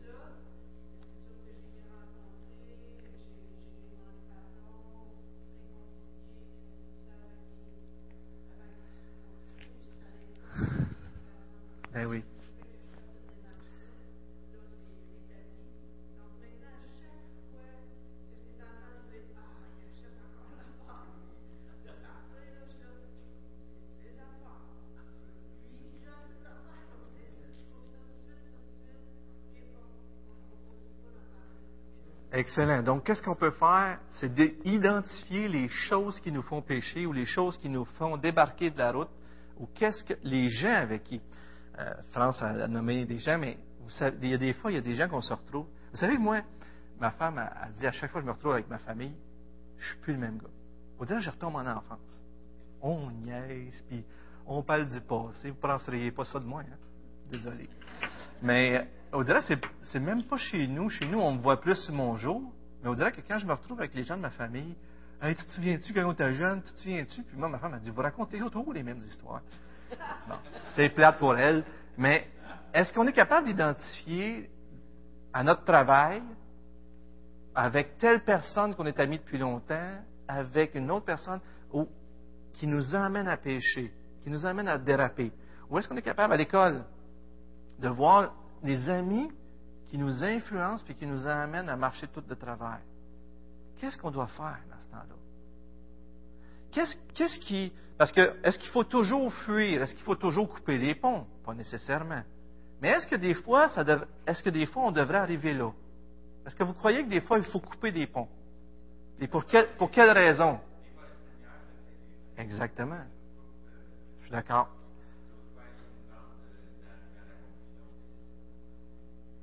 Excellent. Donc, qu'est-ce qu'on peut faire? C'est d'identifier les choses qui nous font pécher ou les choses qui nous font débarquer de la route ou qu'est-ce que les gens avec qui. Euh, France a nommé des gens, mais vous savez, il y a des fois, il y a des gens qu'on se retrouve. Vous savez, moi, ma femme a, dit à chaque fois que je me retrouve avec ma famille, je suis plus le même gars. Au dire, je retombe en enfance. On niaise, puis on parle du passé. Vous ne penseriez pas ça de moi, hein? Désolé. Mais on dirait que c'est même pas chez nous. Chez nous, on me voit plus mon jour. Mais on dirait que quand je me retrouve avec les gens de ma famille, hey, tu te souviens-tu quand on était jeune? Tu te souviens-tu? Puis moi, ma femme a dit, vous racontez toujours les mêmes histoires. Bon, c'est plate pour elle. Mais est-ce qu'on est capable d'identifier à notre travail, avec telle personne qu'on est amis depuis longtemps, avec une autre personne qui nous amène à pécher, qui nous amène à déraper? Ou est-ce qu'on est capable à l'école de voir des amis qui nous influencent et qui nous amènent à marcher tout de travers. Qu'est-ce qu'on doit faire dans ce temps-là? Qu'est-ce, qui. Parce que, est-ce qu'il faut toujours fuir? Est-ce qu'il faut toujours couper les ponts? Pas nécessairement. Mais est-ce que des fois, ça est-ce que des fois, on devrait arriver là? Est-ce que vous croyez que des fois, il faut couper des ponts? Et pour, quelle, pour quelle raison? Exactement. Je suis d'accord.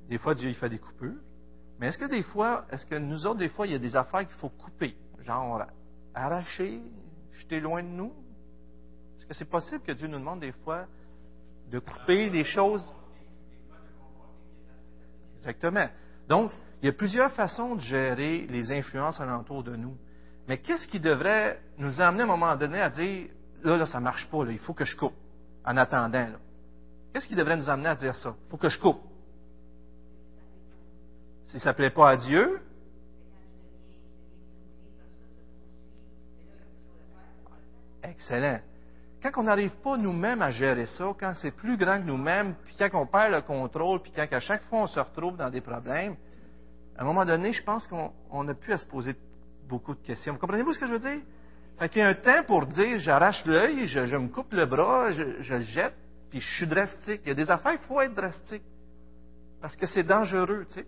Des fois, Dieu il fait des coupures. Mais est-ce que des fois, est-ce que nous autres, des fois, il y a des affaires qu'il faut couper? Genre, arracher, jeter loin de nous? Est-ce que c'est possible que Dieu nous demande des fois de couper des choses? Exactement. Donc, il y a plusieurs façons de gérer les influences alentour de nous. Mais qu'est-ce qui devrait nous amener à un moment donné à dire, là, là, ça marche pas, là, il faut que je coupe, en attendant, là? Qu'est-ce qui devrait nous amener à dire ça? Il faut que je coupe. Si ça ne plaît pas à Dieu, excellent. Quand on n'arrive pas nous-mêmes à gérer ça, quand c'est plus grand que nous-mêmes, puis quand on perd le contrôle, puis quand à chaque fois on se retrouve dans des problèmes, à un moment donné, je pense qu'on n'a plus à se poser beaucoup de questions. Vous comprenez-vous ce que je veux dire? Fait qu'il y a un temps pour dire, j'arrache l'œil, je, me coupe le bras, je, je, le jette, puis je suis drastique. Il y a des affaires, il faut être drastique. Parce que c'est dangereux, tu sais.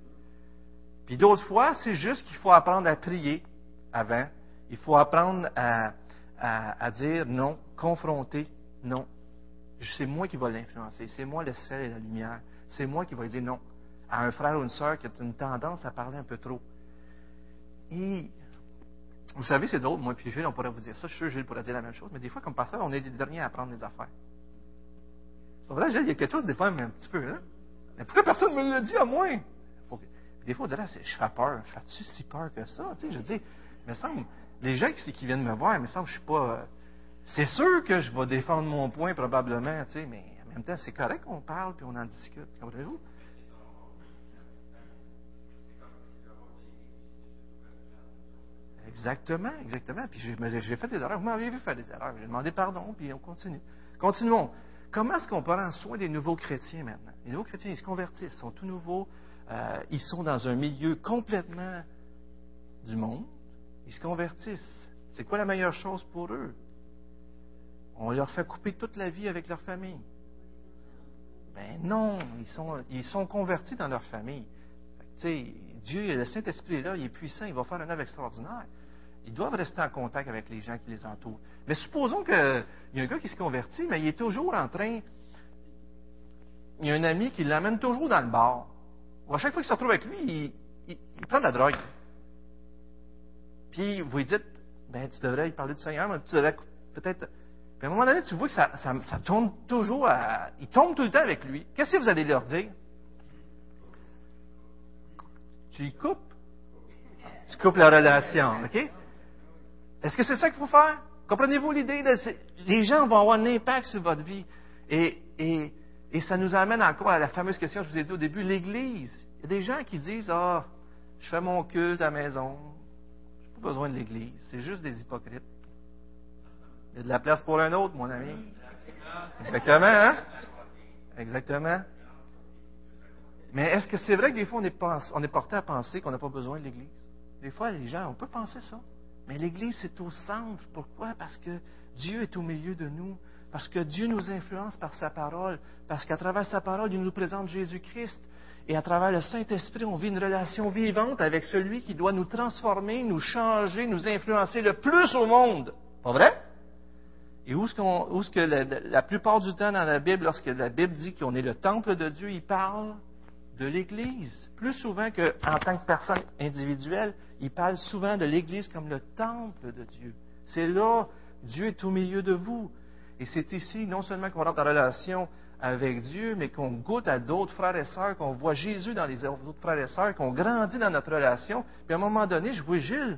Puis d'autres fois, c'est juste qu'il faut apprendre à prier avant. Il faut apprendre à, dire non, confronter non. C'est moi qui vais l'influencer. C'est moi le sel et la lumière. C'est moi qui vais dire non à un frère ou une sœur qui a une tendance à parler un peu trop. Et vous savez, c'est drôle, moi puis Gilles, on pourrait vous dire ça. Je suis sûr Gilles pourrait dire la même chose. Mais des fois, comme pasteur, on est les derniers à apprendre les affaires. C'est vrai, Gilles, il y a quelque chose, des fois, mais un petit peu, hein? Mais pourquoi personne ne me l'a dit à moi? Des fois, on je fais peur. Fais-tu si peur que ça? Tu sais, je dis, mais semble, les gens qui, viennent me voir, mais ça, je suis pas. Euh, c'est sûr que je vais défendre mon point probablement, mais en même temps, c'est correct qu'on parle puis on en discute. Comprenez-vous? Exactement, exactement. Puis j'ai fait des erreurs. Vous m'avez vu faire des erreurs. J'ai demandé pardon, puis on continue. Continuons. Comment est-ce qu'on prend soin des nouveaux chrétiens maintenant? Les nouveaux chrétiens, ils se convertissent, ils sont tout nouveaux. Euh, ils sont dans un milieu complètement du monde ils se convertissent. C'est quoi la meilleure chose pour eux? On leur fait couper toute la vie avec leur famille. Ben non, ils sont, ils sont convertis dans leur famille. sais, Dieu, le Saint-Esprit est là, il est puissant, il va faire un œuvre extraordinaire. Ils doivent rester en contact avec les gens qui les entourent. Mais supposons qu'il y a un gars qui se convertit, mais il est toujours en train. Il y a un ami qui l'amène toujours dans le bar. À chaque fois qu'il se retrouve avec lui, il prend de la drogue. Puis vous lui dites, ben, tu devrais y parler du Seigneur, mais tu devrais peut-être. Puis à un moment donné, tu vois que ça, ça, ça tourne toujours à. Il tombe tout le temps avec lui. Qu'est-ce que vous allez leur dire? Tu y coupes? Tu coupes la relation, OK? Est-ce que c'est ça qu'il faut faire? Comprenez-vous l'idée? Les gens vont avoir un impact sur votre vie. Et, et, et ça nous amène encore à la fameuse question que je vous ai dit au début, l'Église. Il y a des gens qui disent, ah, je fais mon culte à la maison, pas besoin de l'Église. C'est juste des hypocrites. Il y a de la place pour un autre, mon ami. Exactement, hein? Exactement. Mais est-ce que c'est vrai que des fois, on est, on est porté à penser qu'on n'a pas besoin de l'Église? Des fois, les gens, on peut penser ça. Mais l'Église, c'est au centre. Pourquoi? Parce que Dieu est au milieu de nous. Parce que Dieu nous influence par sa parole. Parce qu'à travers sa parole, il nous présente Jésus-Christ. Et à travers le Saint-Esprit, on vit une relation vivante avec celui qui doit nous transformer, nous changer, nous influencer le plus au monde. Pas vrai? Et où est-ce, que la, plupart du temps dans la Bible, lorsque la Bible dit qu'on est le temple de Dieu, il parle de l'Église. Plus souvent qu'en tant que personne individuelle, il parle souvent de l'Église comme le temple de Dieu. C'est là, Dieu est au milieu de vous. Et c'est ici, non seulement qu'on rentre en relation avec Dieu, mais qu'on goûte à d'autres frères et sœurs, qu'on voit Jésus dans les autres frères et sœurs, qu'on grandit dans notre relation. Puis à un moment donné, je vois Gilles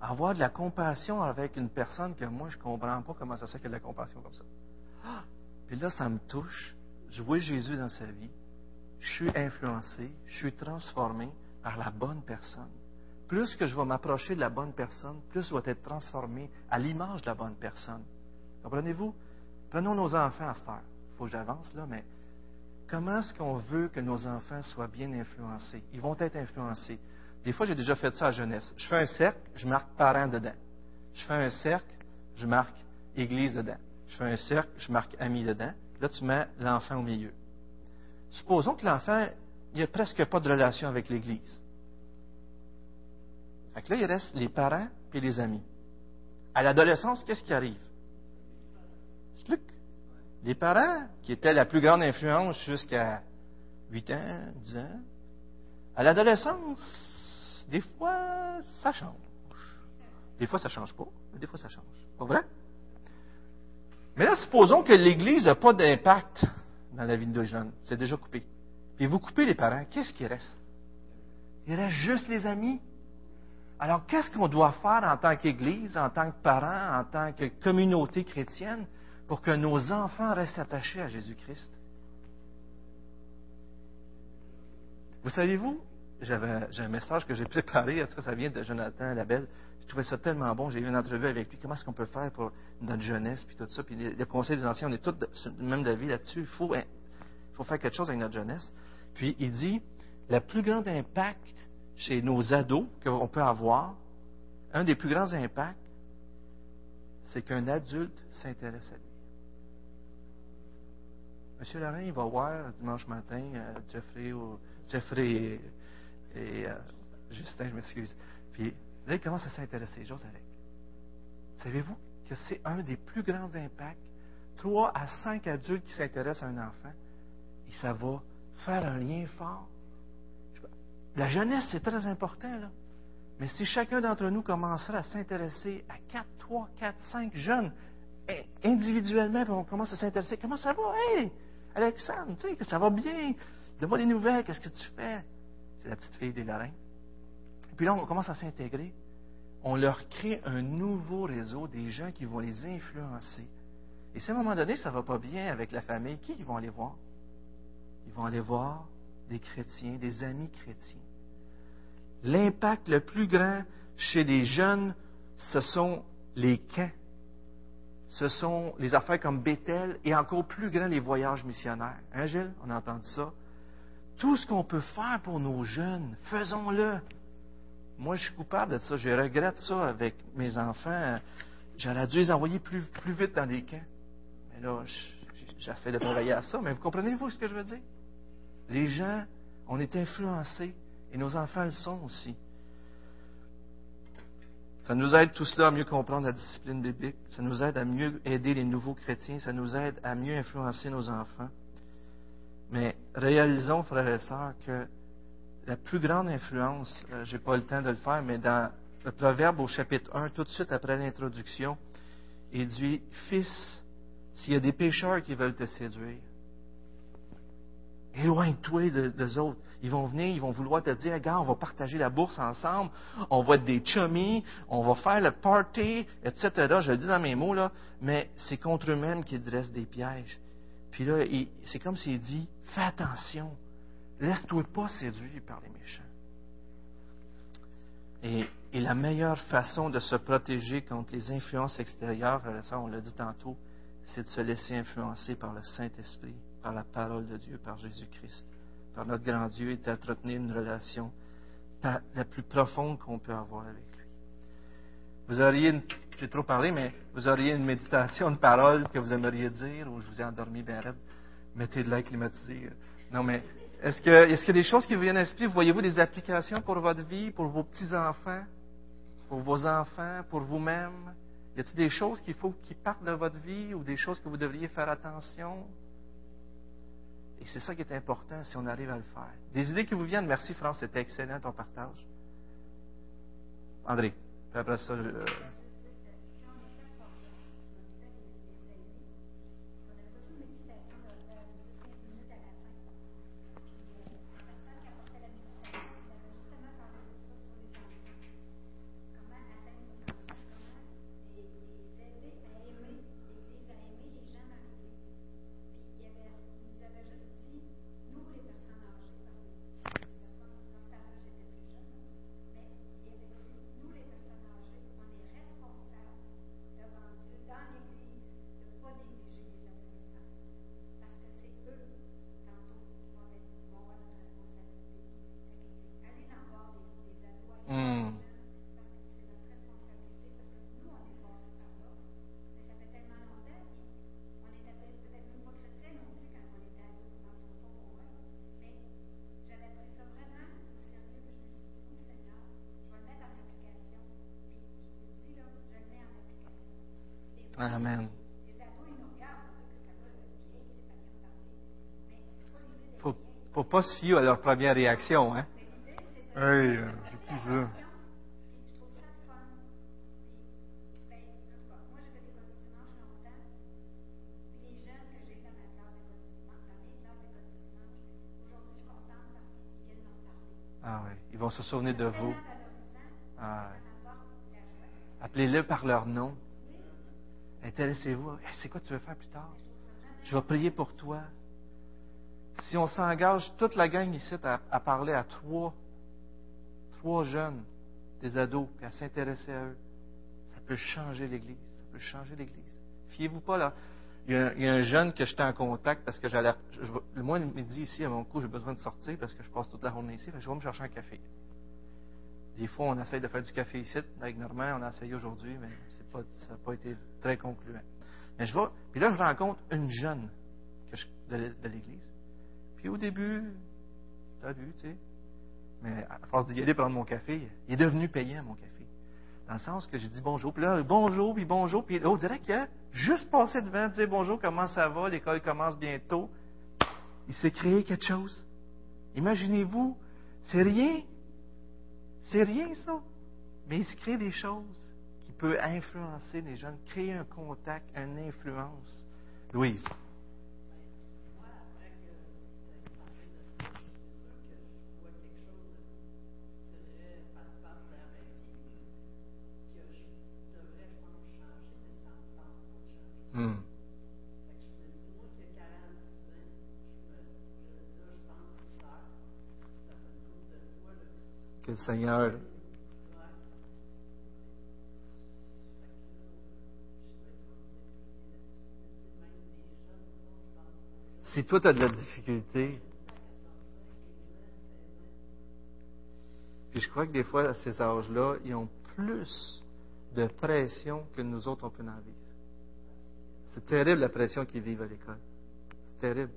avoir de la compassion avec une personne que moi, je ne comprends pas comment ça se fait qu'il y a de la compassion comme ça. Puis là, ça me touche. Je vois Jésus dans sa vie. Je suis influencé, je suis transformé par la bonne personne. Plus que je vais m'approcher de la bonne personne, plus je vais être transformé à l'image de la bonne personne. Comprenez-vous? Prenons nos enfants à cette heure. Il faut que j'avance là, mais comment est-ce qu'on veut que nos enfants soient bien influencés? Ils vont être influencés. Des fois, j'ai déjà fait ça à jeunesse. Je fais un cercle, je marque parents dedans. Je fais un cercle, je marque église dedans. Je fais un cercle, je marque amis dedans. Là, tu mets l'enfant au milieu. Supposons que l'enfant, il a presque pas de relation avec l'église. Là, il reste les parents et les amis. À l'adolescence, qu'est-ce qui arrive? Les parents, qui étaient la plus grande influence jusqu'à 8 ans, 10 ans, à l'adolescence, des fois, ça change. Des fois, ça change pas, mais des fois, ça change. Pas vrai? Mais là, supposons que l'Église n'a pas d'impact dans la vie de nos jeunes. C'est déjà coupé. Puis vous coupez les parents, qu'est-ce qui reste? Il reste juste les amis. Alors, qu'est-ce qu'on doit faire en tant qu'Église, en tant que parents, en tant que communauté chrétienne, pour que nos enfants restent attachés à Jésus-Christ? Vous savez-vous, j'avais, j'ai un message que j'ai préparé, en tout cas, ça vient de Jonathan Labelle. Je trouvais ça tellement bon. J'ai eu une entrevue avec lui. Comment est-ce qu'on peut faire pour notre jeunesse, puis tout ça. Puis le Conseil des anciens, on est tous même d'avis là-dessus. Il faut, il faut faire quelque chose avec notre jeunesse. Puis il dit, le plus grand impact chez nos ados qu'on peut avoir, un des plus grands impacts, c'est qu'un adulte s'intéresse à lui. Monsieur Laurent, il va voir dimanche matin euh, Jeffrey, ou, Jeffrey et, euh, Justin, je m'excuse. Puis là, il commence à s'intéresser, j'ose avec. Savez-vous que c'est un des plus grands impacts? Trois à cinq adultes qui s'intéressent à un enfant, et ça va faire un lien fort. La jeunesse, c'est très important, là. Mais si chacun d'entre nous commencerait à s'intéresser à 4, 3, 4, 5 jeunes individuellement, puis on commence à s'intéresser, comment ça va? Hey, Alexandre, tu sais, que ça va bien. Donne-moi des nouvelles, qu'est-ce que tu fais? C'est la petite fille des Lorrains. Puis là, on commence à s'intégrer. On leur crée un nouveau réseau, des gens qui vont les influencer. Et si à un moment donné, ça ne va pas bien avec la famille, qui ils vont aller voir? Ils vont aller voir des chrétiens, des amis chrétiens. L'impact le plus grand chez les jeunes, ce sont les camps. Ce sont les affaires comme Bethel et encore plus grand, les voyages missionnaires. Hein? On a entendu ça. Tout ce qu'on peut faire pour nos jeunes, faisons-le. Moi, je suis coupable de ça. Je regrette ça avec mes enfants. J'aurais dû les envoyer plus, plus vite dans les camps. Mais là, j'essaie de travailler à ça. Mais vous comprenez-vous ce que je veux dire? Les gens, on est influencés et nos enfants le sont aussi. Ça nous aide tout cela à mieux comprendre la discipline biblique. Ça nous aide à mieux aider les nouveaux chrétiens. Ça nous aide à mieux influencer nos enfants. Mais réalisons, frères et sœurs, que la plus grande influence, euh, je n'ai pas le temps de le faire, mais dans le Proverbe au chapitre 1, tout de suite après l'introduction, il dit Fils, s'il y a des pécheurs qui veulent te séduire, Éloigne-toi des autres. Ils vont venir, ils vont vouloir te dire, regarde, on va partager la bourse ensemble, on va être des chummies, on va faire le party, etc. Je le dis dans mes mots, là, mais c'est contre eux-mêmes qu'ils dressent des pièges. Puis là, c'est comme s'il dit, fais attention, laisse-toi pas séduire par les méchants. Et, la meilleure façon de se protéger contre les influences extérieures, on l'a dit tantôt, c'est de se laisser influencer par le Saint-Esprit par la parole de Dieu, par Jésus-Christ, par notre grand Dieu, et d'entretenir une relation la plus profonde qu'on peut avoir avec lui. Vous auriez, j'ai trop parlé, mais vous auriez une méditation, une parole que vous aimeriez dire, ou je vous ai endormi bien raide, mettez de l'air climatisé. Non, mais est-ce, que, est-ce qu'il des choses qui vous viennent à l'esprit? Voyez-vous des applications pour votre vie, pour vos petits-enfants, pour vos enfants, pour vous-même? Y a-t-il des choses qu'il faut qui partent de votre vie ou des choses que vous devriez faire attention? Et c'est ça qui est important si on arrive à le faire. Des idées qui vous viennent, merci France, c'était excellent ton partage. André, après ça, je, Amen. Faut, faut pas se fier à leur première réaction, hein? Hey, euh, c'est qui ça? Ah oui, ils vont se souvenir de vous. Ah Appelez-le par leur nom. Intéressez-vous? c'est quoi tu veux faire plus tard? Je vais prier pour toi. Si on s'engage, toute la gang ici, à, parler à trois, trois jeunes, des ados, puis à s'intéresser à eux, ça peut changer l'Église. Ça peut changer l'Église. Fiez-vous pas là. Il y, a, il y, a, un jeune que j'étais en contact parce que j'allais. Le mois de midi ici, à mon coup, j'ai besoin de sortir parce que je passe toute la journée ici. je vais me chercher un café. Des fois, on essaye de faire du café ici. Avec Normand, on a essayé aujourd'hui, mais ça n'a pas été très concluant. Mais je vais. Puis là, je rencontre une jeune de, l'Église. Puis au début, tu as vu, tu sais. Mais à force d'y aller prendre mon café, il est devenu payant, mon café. Dans le sens que j'ai dit bonjour, puis là, bonjour, puis bonjour, puis on dirait qu'il a juste passé devant, dire bonjour, comment ça va, l'école commence bientôt. Il s'est créé quelque chose. Imaginez-vous, c'est rien. C'est rien, ça. Mais il se crée des choses qui peuvent influencer les jeunes, créer un contact, une influence. Louise. Hmm. Seigneur. Si toi, tu as de la difficulté, puis je crois que des fois, à ces âges-là, ils ont plus de pression que nous autres, on peut en vivre. C'est terrible la pression qu'ils vivent à l'école. C'est terrible.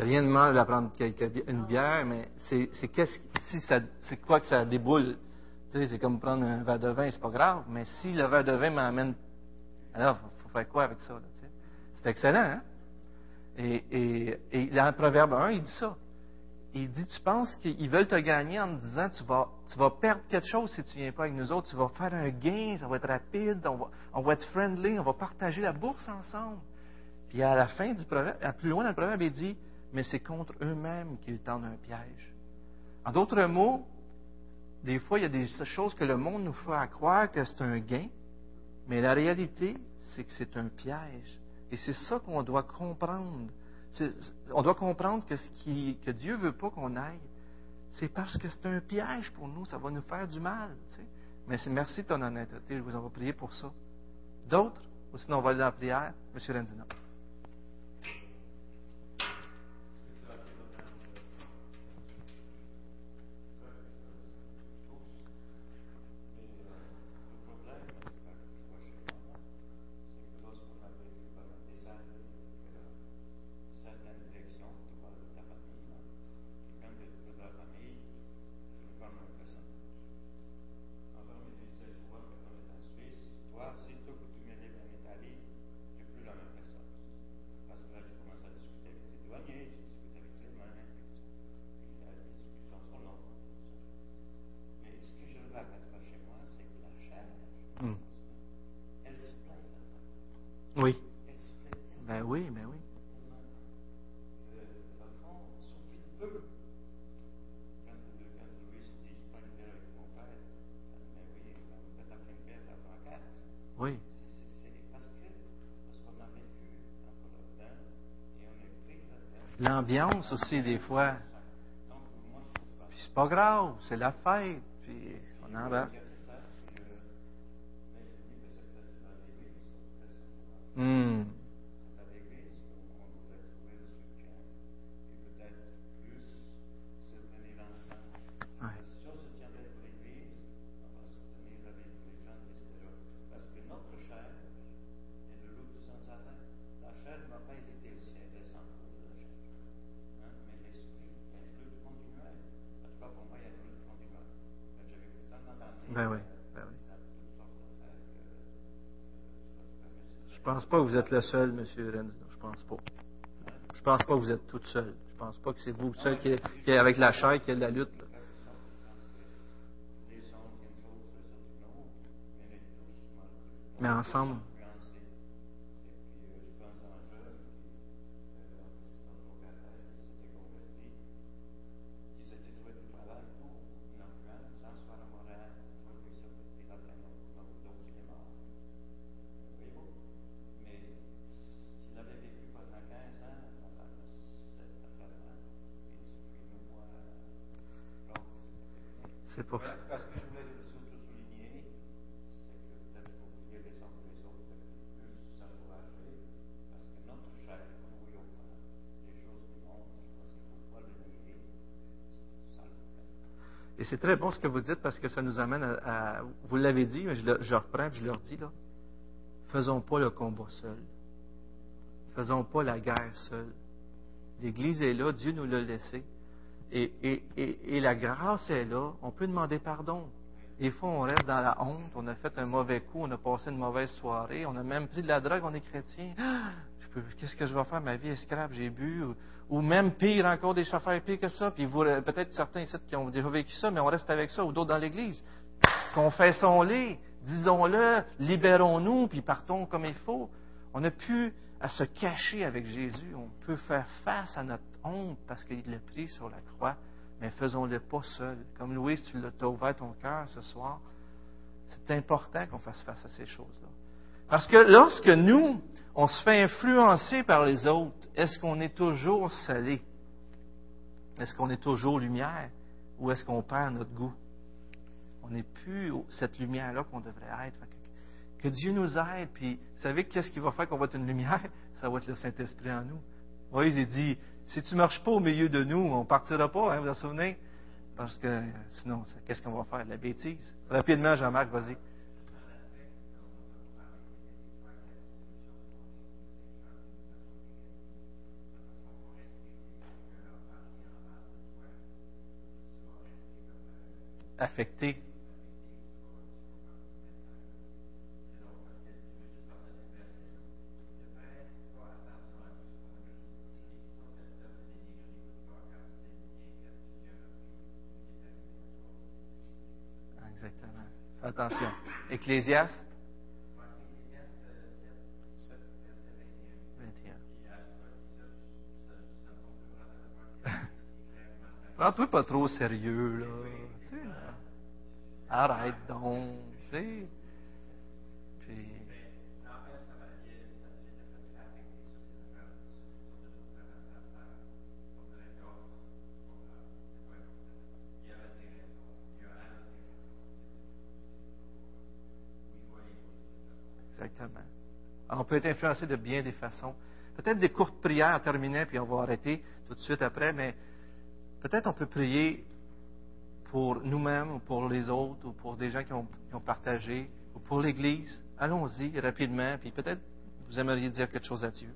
A rien de mal à prendre une bière, mais c'est qu'est-ce si ça c'est quoi que ça déboule? Tu sais, c'est comme prendre un verre de vin, c'est pas grave, mais si le verre de vin m'amène alors, faut faire quoi avec ça? C'est excellent, hein? Et, et, et, Proverbe 1, il dit ça. Il dit, tu penses qu'ils veulent te gagner en te disant, tu vas, tu vas perdre quelque chose si tu ne viens pas avec nous autres, tu vas faire un gain, ça va être rapide, on va, on va être friendly, on va partager la bourse ensemble. Puis à la fin du proverbe, plus loin dans le proverbe, il dit, mais c'est contre eux-mêmes qu'ils tendent un piège. En d'autres mots, des fois, il y a des choses que le monde nous fait croire que c'est un gain, mais la réalité, c'est que c'est un piège. Et c'est ça qu'on doit comprendre. On doit comprendre que ce qui, que Dieu veut pas qu'on aille, c'est parce que c'est un piège pour nous. Ça va nous faire du mal. Mais c'est merci de ton honnêteté. Je vous en vais prier pour ça. D'autres? Ou sinon, on va aller dans la prière. Monsieur Rendina. Aussi, des fois. Puis c'est pas grave, c'est la fête, puis on embarque. Je pense pas que vous êtes le seul, M. Renz. Je pense pas. Je pense pas que vous êtes toute seule. Je pense pas que c'est vous seul qui est, avec la chair, qui est de la lutte. Mais ensemble, c'est très bon ce que vous dites parce que ça nous amène à. vous l'avez dit, mais je, le, reprends et je leur dis là. Faisons pas le combat seul. Faisons pas la guerre seul. L'Église est là, Dieu nous l'a laissé. Et, et, et, et la grâce est là. On peut demander pardon. Des fois, on reste dans la honte. On a fait un mauvais coup. On a passé une mauvaise soirée. On a même pris de la drogue. On est chrétien. Qu'est-ce que je vais faire? Ma vie est scrap. J'ai bu. Ou, même pire encore, des chauffeurs pires que ça. Puis euh, peut-être certains ici qui ont déjà vécu ça, mais on reste avec ça. Ou d'autres dans l'Église. Confessons-les. Disons-le. Libérons-nous. Puis partons comme il faut. On n'a plus à se cacher avec Jésus. On peut faire face à notre honte parce qu'il l'a pris sur la croix, mais faisons-le pas seul. Comme Louise, tu l'as ouvert ton cœur ce soir. C'est important qu'on fasse face à ces choses-là. Parce que lorsque nous, on se fait influencer par les autres, est-ce qu'on est toujours salé? Est-ce qu'on est toujours lumière? Ou est-ce qu'on perd notre goût? On n'est plus cette lumière-là qu'on devrait être. Que- Dieu nous aide. Puis, vous savez, qu'est-ce qui va faire qu'on va être une lumière? Ça va être le Saint-Esprit en nous. Moïse, il dit, si tu ne marches pas au milieu de nous, on ne partira pas, hein, vous vous en souvenez? Parce que sinon, qu'est-ce qu'on va faire? La bêtise. Rapidement, Jean-Marc, vas-y. Affecté. Exactement. Fais attention. Ecclésiaste 21. Prends-toi pas trop sérieux, là. Arrête donc, tu sais. Puis, exactement. Alors, on peut être influencé de bien des façons. Peut-être des courtes prières en terminant, puis on va arrêter tout de suite après, mais peut-être on peut prier pour nous-mêmes, ou pour les autres, ou pour des gens qui ont, qui ont partagé, ou pour l'Église. Allons-y rapidement, puis peut-être vous aimeriez dire quelque chose à Dieu.